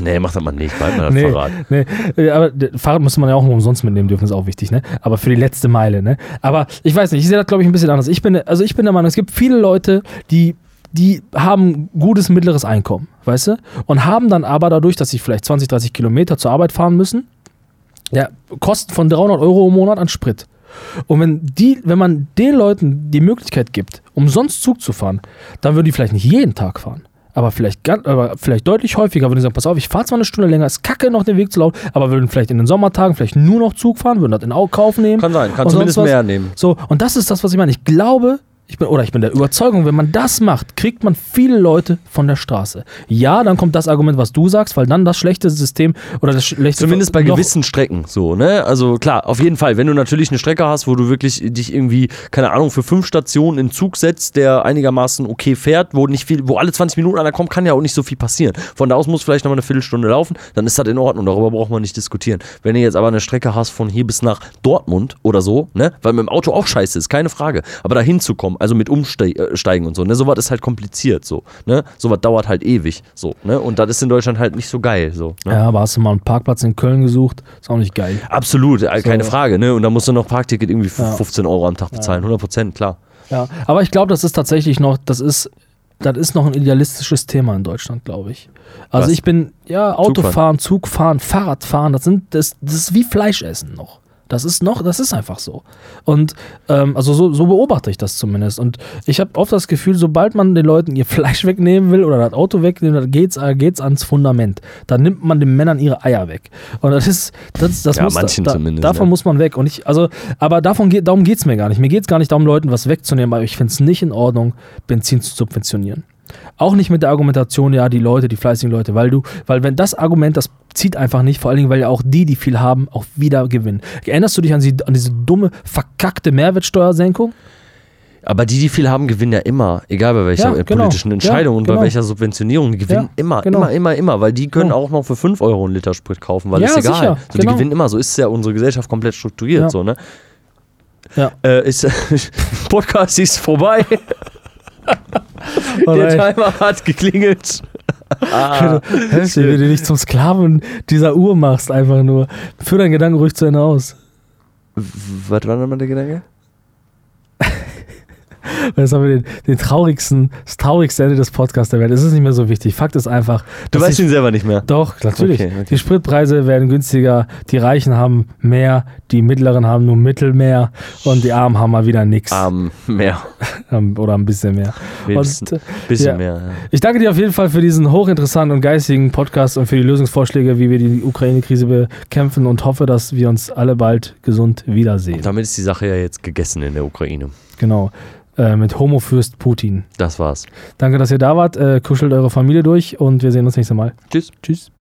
Nee, mach das mal nicht, bleib mal das Nee, Fahrrad. nee, aber Fahrrad muss man ja auch nur umsonst mitnehmen dürfen, ist auch wichtig, ne? Aber für die letzte Meile, ne? Aber ich weiß nicht, ich sehe das, glaube ich, ein bisschen anders. Ich bin, also ich bin der Meinung, es gibt viele Leute, die, die haben gutes mittleres Einkommen, weißt du? Und haben dann aber dadurch, dass sie vielleicht 20, 30 Kilometer zur Arbeit fahren müssen, ja, Kosten von 300 Euro im Monat an Sprit. Und wenn, die, wenn man den Leuten die Möglichkeit gibt, umsonst Zug zu fahren, dann würden die vielleicht nicht jeden Tag fahren. Aber vielleicht, ganz, aber vielleicht deutlich häufiger würden die sagen, pass auf, ich fahre zwar eine Stunde länger, ist kacke noch den Weg zu laufen, aber würden vielleicht in den Sommertagen vielleicht nur noch Zug fahren, würden das in Au- Kauf nehmen. Kann sein, kann zumindest mehr nehmen. So, und das ist das, was ich meine. Ich glaube, ich bin, oder ich bin der Überzeugung, wenn man das macht, kriegt man viele Leute von der Straße. Ja, dann kommt das Argument, was du sagst, weil dann das schlechte System oder das schlechte Zumindest bei gewissen Strecken so, ne? Also klar, auf jeden Fall. Wenn du natürlich eine Strecke hast, wo du wirklich dich irgendwie, keine Ahnung, für fünf Stationen in Zug setzt, der einigermaßen okay fährt, wo nicht viel, wo alle 20 Minuten einer kommt, kann ja auch nicht so viel passieren. Von da aus muss vielleicht noch mal eine Viertelstunde laufen, dann ist das in Ordnung, darüber braucht man nicht diskutieren. Wenn du jetzt aber eine Strecke hast von hier bis nach Dortmund oder so, ne? Weil mit dem Auto auch scheiße ist, keine Frage. Aber da hinzukommen, also mit Umsteigen und so, ne? Sowas ist halt kompliziert so, ne? Sowas dauert halt ewig, so, ne? Und das ist in Deutschland halt nicht so geil, so. Ne? Ja, aber hast du mal einen Parkplatz in Köln gesucht? Ist auch nicht geil. Absolut, äh, keine So. Frage, ne? Und da musst du noch Parkticket irgendwie Ja. 15 Euro am Tag bezahlen, 100 Prozent, klar. Ja, aber ich glaube, das ist tatsächlich noch, das ist, das ist noch ein idealistisches Thema in Deutschland, glaube ich. Also Was? ich bin, ja, Autofahren, Zugfahren, Fahrradfahren, das sind, das, das ist wie Fleischessen noch. Das ist noch, das ist einfach so. Und ähm, also so, so beobachte ich das zumindest. Und ich habe oft das Gefühl, sobald man den Leuten ihr Fleisch wegnehmen will oder das Auto wegnehmen, dann geht's, äh, geht's ans Fundament. Dann nimmt man den Männern ihre Eier weg. Und das ist, das, das Ja, muss, manchen da, zumindest, davon ja. muss man weg. Und ich, also, aber davon geht, darum geht es mir gar nicht. Mir geht es gar nicht darum, Leuten was wegzunehmen, aber ich finde es nicht in Ordnung, Benzin zu subventionieren. Auch nicht mit der Argumentation, ja, die Leute, die fleißigen Leute, weil du, weil wenn das Argument, das zieht einfach nicht, vor allen Dingen, weil ja auch die, die viel haben, auch wieder gewinnen. Erinnerst du dich an, sie, an diese dumme, verkackte Mehrwertsteuersenkung? Aber die, die viel haben, gewinnen ja immer, egal bei welcher Ja, genau. politischen Entscheidung Ja, und genau. bei welcher Subventionierung, die gewinnen Ja, immer, genau. immer, immer, immer, weil die können auch noch für 5 Euro einen Liter Sprit kaufen, weil Ja, ist egal. sicher, so, genau. Die gewinnen immer, so ist ja unsere Gesellschaft komplett strukturiert, Ja. so, ne? Ja. Äh, ist, Podcast ist vorbei, der. Timer hat geklingelt. ah, Heftig, wie du dich zum Sklaven dieser Uhr machst, einfach nur. Führ deinen Gedanken ruhig zu Ende aus. was war nochmal der Gedanke? Jetzt haben wir den, den traurigsten, das traurigste Ende des Podcasts der Welt. Es ist nicht mehr so wichtig. Fakt ist einfach, Du weißt die- ihn selber nicht mehr. Doch, natürlich. Okay, okay. Die Spritpreise werden günstiger, die Reichen haben mehr, die Mittleren haben nur Mittel mehr und die Armen haben mal wieder nichts. Ähm, mehr. Oder ein bisschen mehr. Bisschen, Und, äh, bisschen ja. mehr. Ja. Ich danke dir auf jeden Fall für diesen hochinteressanten und geistigen Podcast und für die Lösungsvorschläge, wie wir die Ukraine-Krise bekämpfen und hoffe, dass wir uns alle bald gesund wiedersehen. Damit ist die Sache ja jetzt gegessen in der Ukraine. Genau. Äh, mit Homofürst Putin. Das war's. Danke, dass ihr da wart. Äh, kuschelt eure Familie durch und wir sehen uns nächstes Mal. Tschüss. Tschüss.